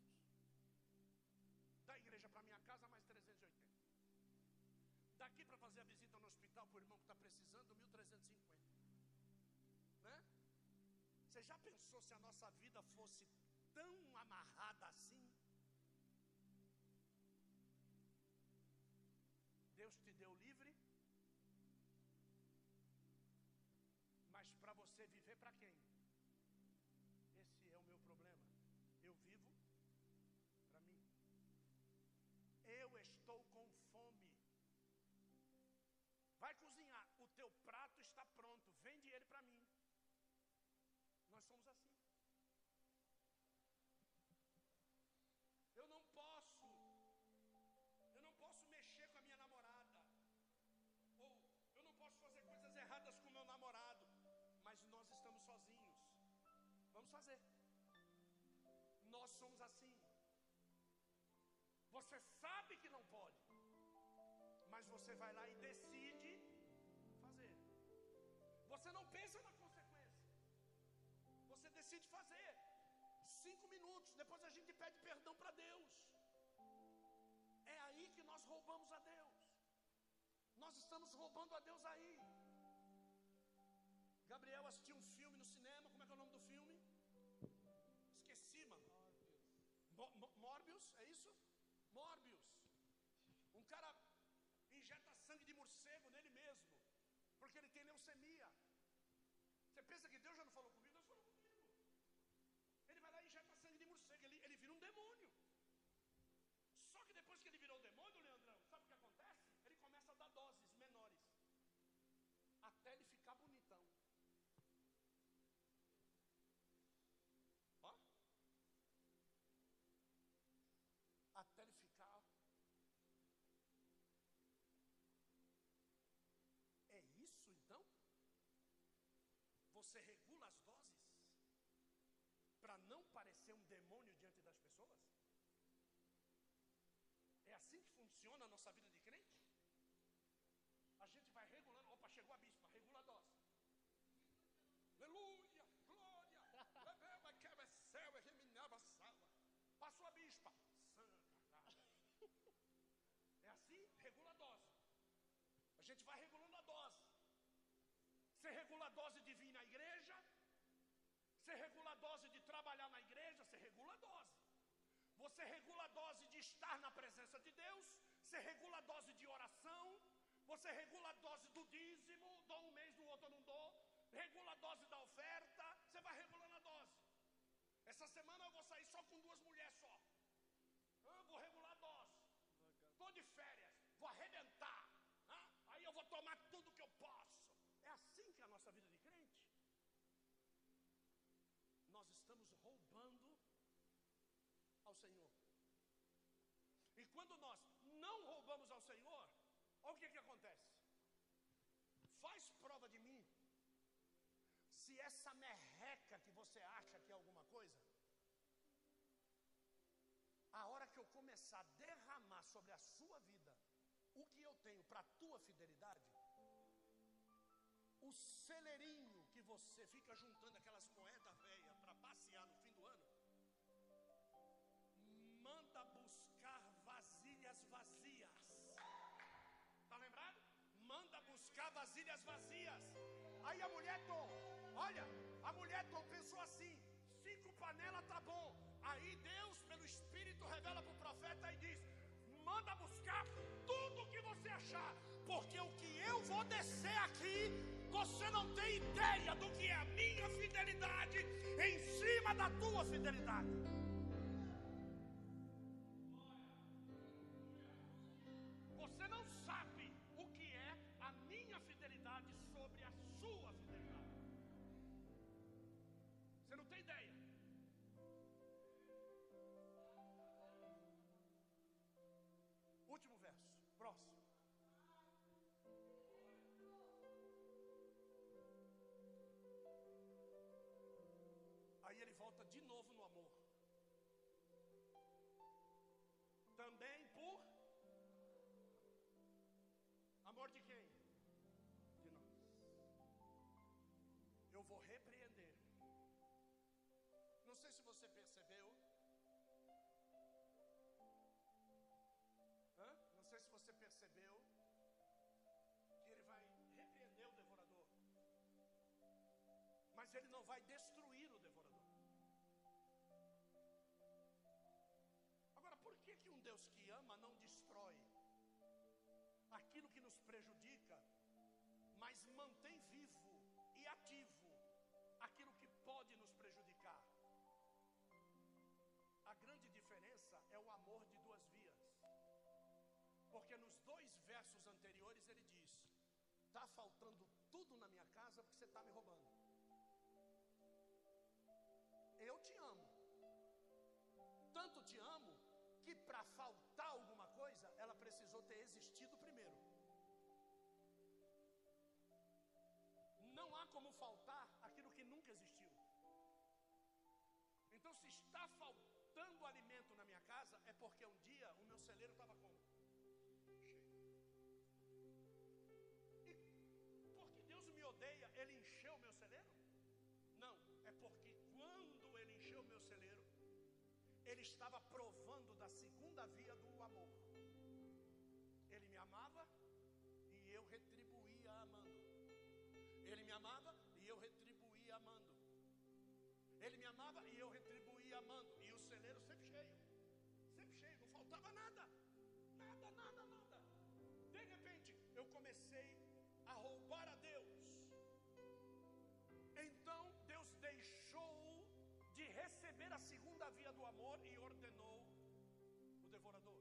Da igreja para minha casa mais 380. Daqui para fazer a visita no hospital para o irmão que está precisando, 1350. Você já pensou se a nossa vida fosse tão amarrada assim? Deus te deu livre, mas para você viver para quem? Esse é o meu problema. Eu vivo para mim. Eu estou com fome. Vai cozinhar, o teu prato está pronto, vende ele para mim. Nós somos assim. Eu não posso, eu não posso mexer com a minha namorada, ou eu não posso fazer coisas erradas com o meu namorado, mas nós estamos sozinhos. Vamos fazer. Nós somos assim. Você sabe que não pode, mas você vai lá e decide fazer. Você não pensa decide fazer. Cinco minutos, depois a gente pede perdão para Deus. É aí que nós roubamos a Deus. Nós estamos roubando a Deus aí. Gabriel assistiu um filme no cinema, como é que é o nome do filme? Esqueci, mano. Morbius, é isso? Morbius. Um cara injeta sangue de morcego nele mesmo, porque ele tem leucemia. Você pensa que Deus já não falou comigo. Até ele ficar bonitão. Ó. Até ele ficar É isso então? Você regula as doses para não parecer um demônio diante das pessoas? É assim que funciona a nossa vida de crente? A gente vai regulando. Opa, chegou a bispa. Aleluia, glória. Passou a bispa. Santa. É assim? Regula a dose. A gente vai regulando a dose. Você regula a dose de vir na igreja, você regula a dose de trabalhar na igreja, você regula a dose. Você regula a dose de estar na presença de Deus, você regula a dose de oração, você regula a dose do dízimo, dou um mês, no outro eu não dou, regula a dose da oferta, você vai regulando a dose. Essa semana eu vou sair só com duas mulheres só. Eu vou regular a dose. Estou de férias, vou arrebentar. Ah, aí eu vou tomar tudo que eu posso. É assim que é a nossa vida de crente. Nós estamos roubando ao Senhor. E quando nós não roubamos ao Senhor, olha o que, que acontece. Faz prova de mim. Se essa merreca que você acha que é alguma coisa, a hora que eu começar a derramar sobre a sua vida o que eu tenho para a tua fidelidade, o celeirinho que você fica juntando aquelas moedas velhas para passear no fim do ano, manda buscar vasilhas vazias. Tá lembrado? Manda buscar vasilhas vazias. Aí a mulher Tom, olha, a mulher pensou assim: cinco panelas tá bom. Aí Deus, pelo Espírito, revela para o profeta e diz: manda buscar tudo que você achar, porque o que eu vou descer aqui, você não tem ideia do que é a minha fidelidade em cima da tua fidelidade. Último verso, próximo. Aí ele volta de novo no amor. Também por amor de quem? De nós. Eu vou repreender. Não sei se você percebeu. Ele não vai destruir o devorador. Agora, por que, que um Deus que ama não destrói aquilo que nos prejudica, mas mantém vivo e ativo aquilo que pode nos prejudicar? A grande diferença é o amor de duas vias. Porque nos dois versos anteriores ele diz: Está faltando tudo na minha casa porque você está me roubando. Eu te amo. Tanto te amo que para faltar alguma coisa, ela precisou ter existido primeiro. Não há como faltar aquilo que nunca existiu. Então, se está faltando alimento na minha casa, é porque um dia o meu celeiro estava como? odeia, ele encheu o meu celeiro? Ele estava provando da segunda via do amor. Ele me amava e eu retribuía amando. Ele me amava e eu retribuía amando. Ele me amava e eu retribuía devorador.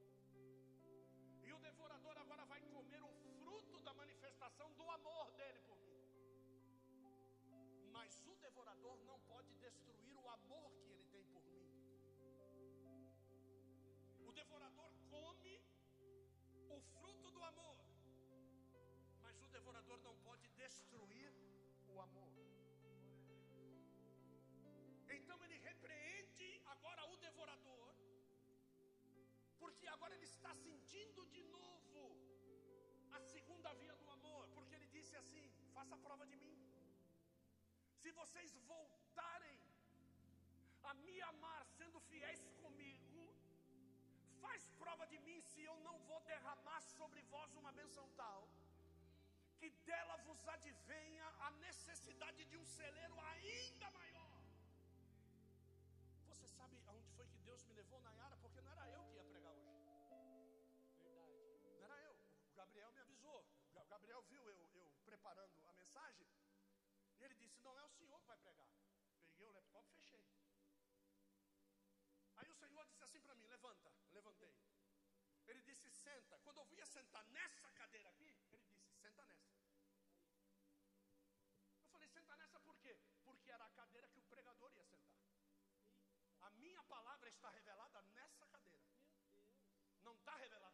E o devorador agora vai comer o fruto da manifestação do amor dele por mim. Mas o devorador não pode destruir o amor que ele tem por mim. O devorador come o fruto do amor, mas o devorador não pode destruir o amor. Então ele repreende porque agora ele está sentindo de novo a segunda via do amor, porque ele disse assim: faça prova de mim. Se vocês voltarem a me amar sendo fiéis comigo, faz prova de mim se eu não vou derramar sobre vós uma benção tal, que dela vos advenha a necessidade de um celeiro ainda maior. Você sabe aonde foi que Deus me levou, Nayara? Preparando a mensagem. E ele disse: Não é o senhor que vai pregar. Peguei o laptop e fechei. Aí o Senhor disse assim para mim: Levanta. Levantei. Ele disse: Senta. Quando eu ia sentar nessa cadeira aqui, ele disse: Senta nessa. Eu falei: Senta nessa por quê? Porque era a cadeira que o pregador ia sentar. A minha palavra está revelada nessa cadeira. Não está revelada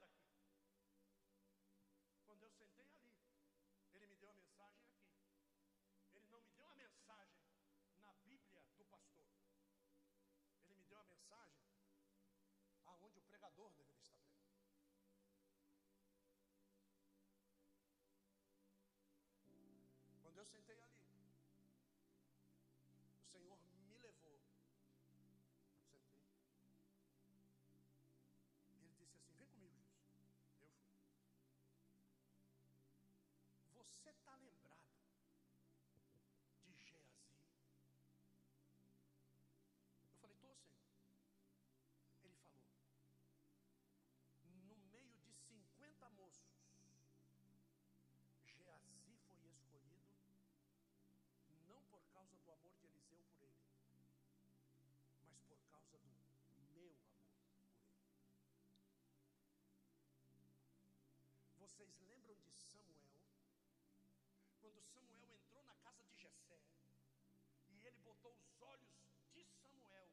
mensagem aonde o pregador deveria estar pregando. Quando eu sentei ali, o Senhor do amor de Eliseu por ele, mas por causa do meu amor. Vocês lembram de Samuel? Quando Samuel entrou na casa de Jessé e ele botou os olhos de Samuel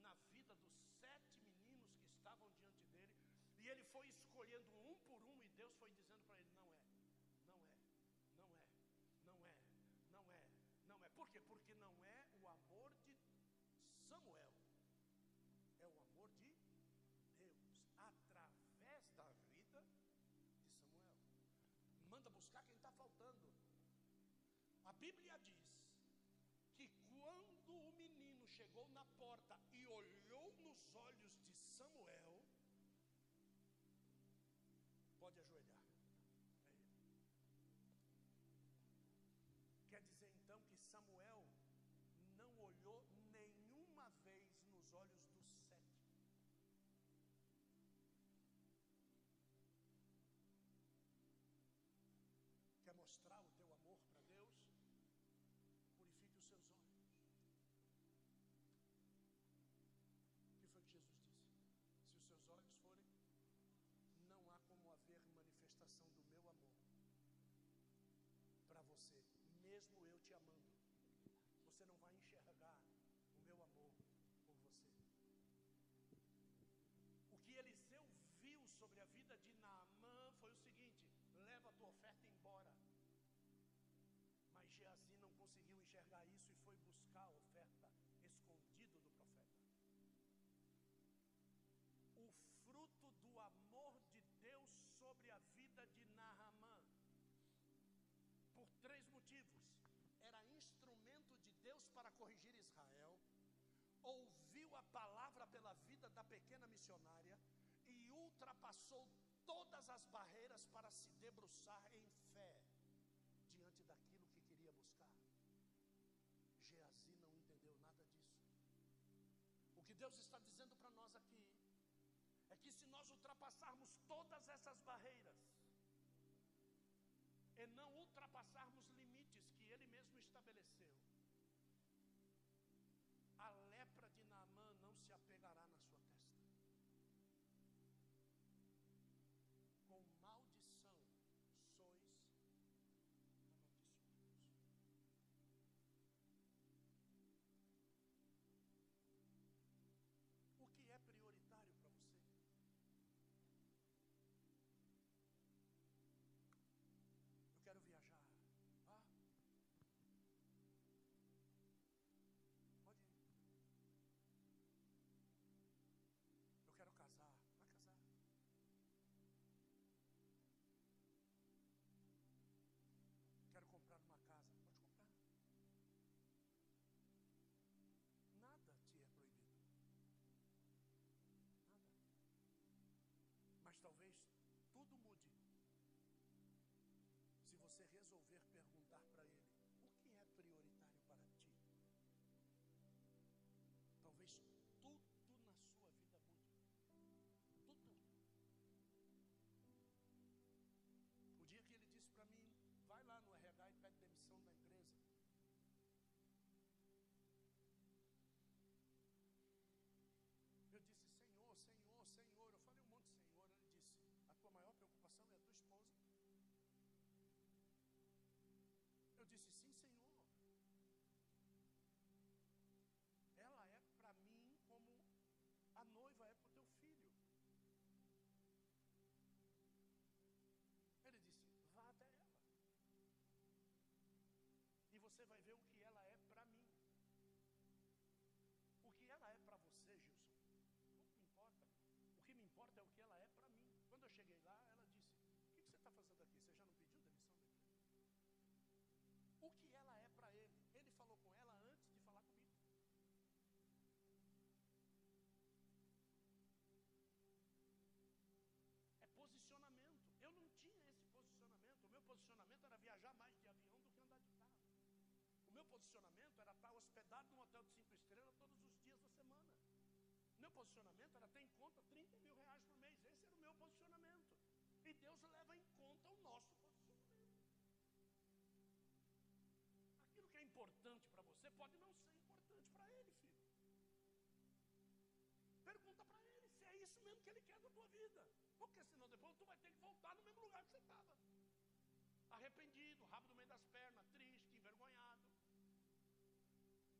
na vida dos sete meninos que estavam diante dele, e ele foi escolhendo um por manda buscar quem está faltando. A Bíblia diz que quando o menino chegou na porta e olhou nos olhos de Samuel, pode ajoelhar. É Quer dizer então que Samuel não olhou nenhuma vez nos olhos isso e foi buscar a oferta escondido do profeta. O fruto do amor de Deus sobre a vida de Naamã por três motivos. Era instrumento de Deus para corrigir Israel, ouviu a palavra pela vida da pequena missionária e ultrapassou todas as barreiras para se debruçar em que Deus está dizendo para nós aqui é que se nós ultrapassarmos todas essas barreiras, e não ultrapassarmos você resolver importa é o que ela é para mim. Quando eu cheguei lá, ela disse: O que, que você está fazendo aqui? Você já não pediu demissão da? O que ela é para ele? Ele falou com ela antes de falar comigo. É posicionamento. Eu não tinha esse posicionamento. O meu posicionamento era viajar mais de avião do que andar de carro. O meu posicionamento era estar hospedado num hotel de cinco estrelas todos os dias da semana. Meu posicionamento era ter em conta 30 mil reais por mês. Esse era o meu posicionamento. E Deus leva em conta o nosso posicionamento. Aquilo que é importante para você pode não ser importante para ele, filho. Pergunta para ele se é isso mesmo que ele quer da tua vida. Porque senão depois tu vai ter que voltar no mesmo lugar que você estava. Arrependido, rabo no meio das pernas, triste, envergonhado.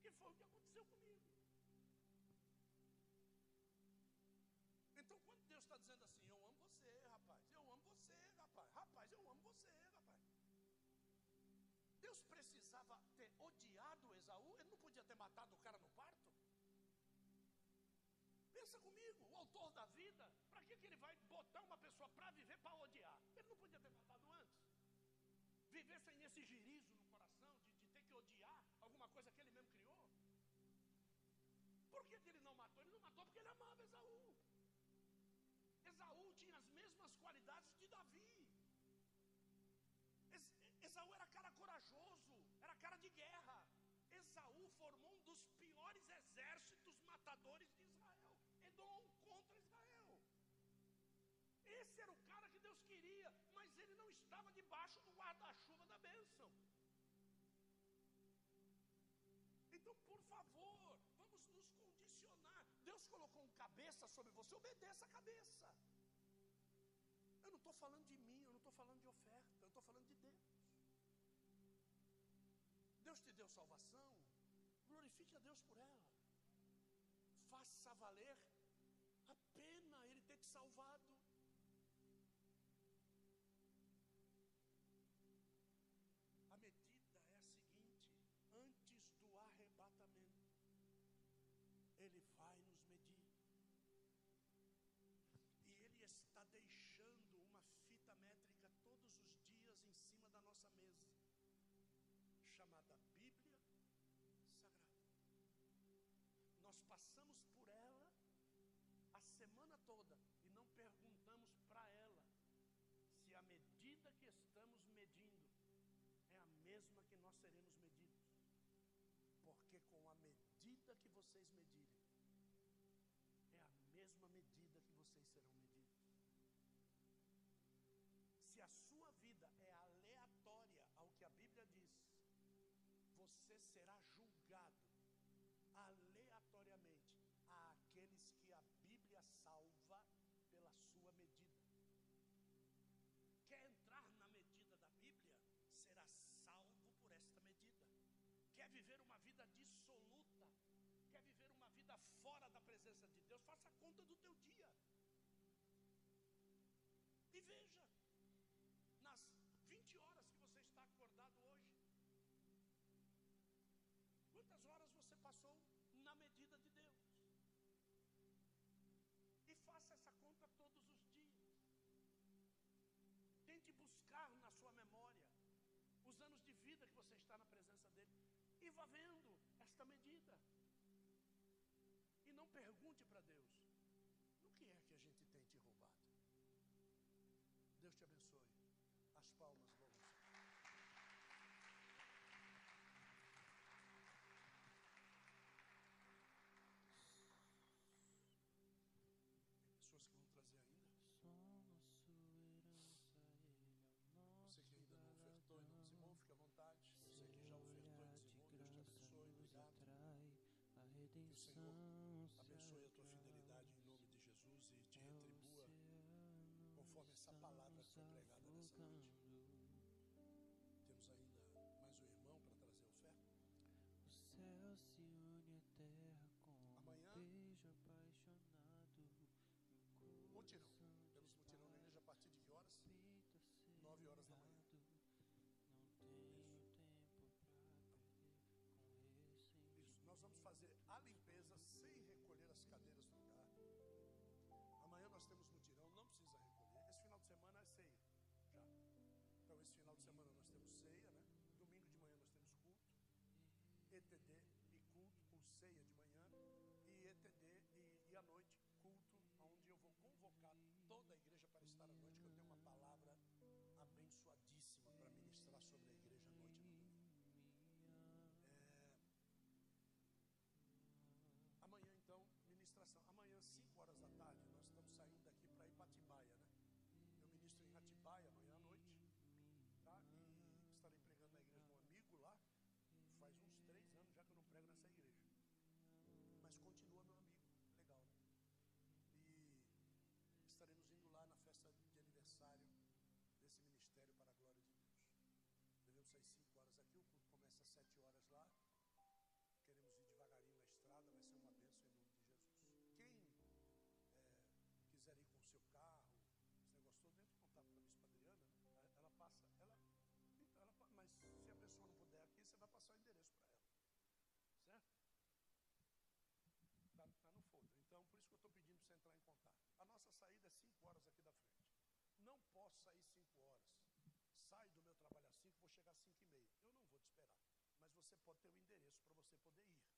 Que foi o que aconteceu comigo. Então, quando Deus está dizendo assim, eu Deus precisava ter odiado Esaú, ele não podia ter matado o cara no parto? Pensa comigo, o autor da vida, para que, que ele vai botar uma pessoa para viver para odiar? Ele não podia ter matado antes? Viver sem esse girizo no coração de, de ter que odiar alguma coisa que ele mesmo criou? Por que, que ele não matou? Ele não matou porque ele amava Esaú. Esaú tinha as mesmas qualidades de Davi. Esaú era cara guerra. formou um dos piores exércitos matadores de Israel. Edom contra Israel. Esse era o cara que Deus queria, mas ele não estava debaixo do guarda-chuva da bênção. Então, por favor, vamos nos condicionar. Deus colocou um cabeça sobre você, obedeça a cabeça. Eu não estou falando de mim, eu não estou falando de oferta, eu estou falando de Deus. Deus te deu salvação, glorifique a Deus por ela. Faça valer a pena Ele ter te salvado. A medida é a seguinte: antes do arrebatamento, Ele vai nos medir. E Ele está deixando uma fita métrica todos os dias em cima da nossa mesa chamada Nós passamos por ela a semana toda e não perguntamos para ela se a medida que estamos medindo é a mesma que nós seremos medidos. Porque com a medida que vocês medirem, é a mesma medida que vocês serão medidos. Se a sua vida é aleatória ao que a Bíblia diz, você será julgado viver uma vida dissoluta? Quer viver uma vida fora da presença de Deus? Faça conta do teu dia. E veja, nas 20 horas que você está acordado hoje, Quantas horas você passou na medida de Deus? E faça essa conta todos os dias. Tente buscar na sua memória os anos de vida que você está na presença. E vá vendo esta medida. E não pergunte para Deus: o que é que a gente tem te roubado? Deus te abençoe. As palmas o Senhor abençoe a tua fidelidade em nome de Jesus e te retribua conforme essa palavra que foi pregada nessa noite. Temos ainda mais um irmão para trazer a oferta. O céu se une à terra com Amanhã, um beijo apaixonado. Mutirão. Temos mutirão na igreja a partir de que horas? Nove horas da manhã. Final de semana nós temos ceia, né? Domingo de manhã nós temos culto. ETD e culto com ceia de manhã. E ETD e, e à noite culto, onde eu vou convocar toda a igreja para estar à noite, que eu tenho uma palavra abençoadíssima para ministrar sobre a igreja Então, por isso que eu estou pedindo para você entrar em contato. A nossa saída é 5 horas aqui da frente. Não posso sair 5 horas. Saio do meu trabalho às 5, vou chegar às 5 e meia. Eu não vou te esperar. Mas você pode ter o endereço para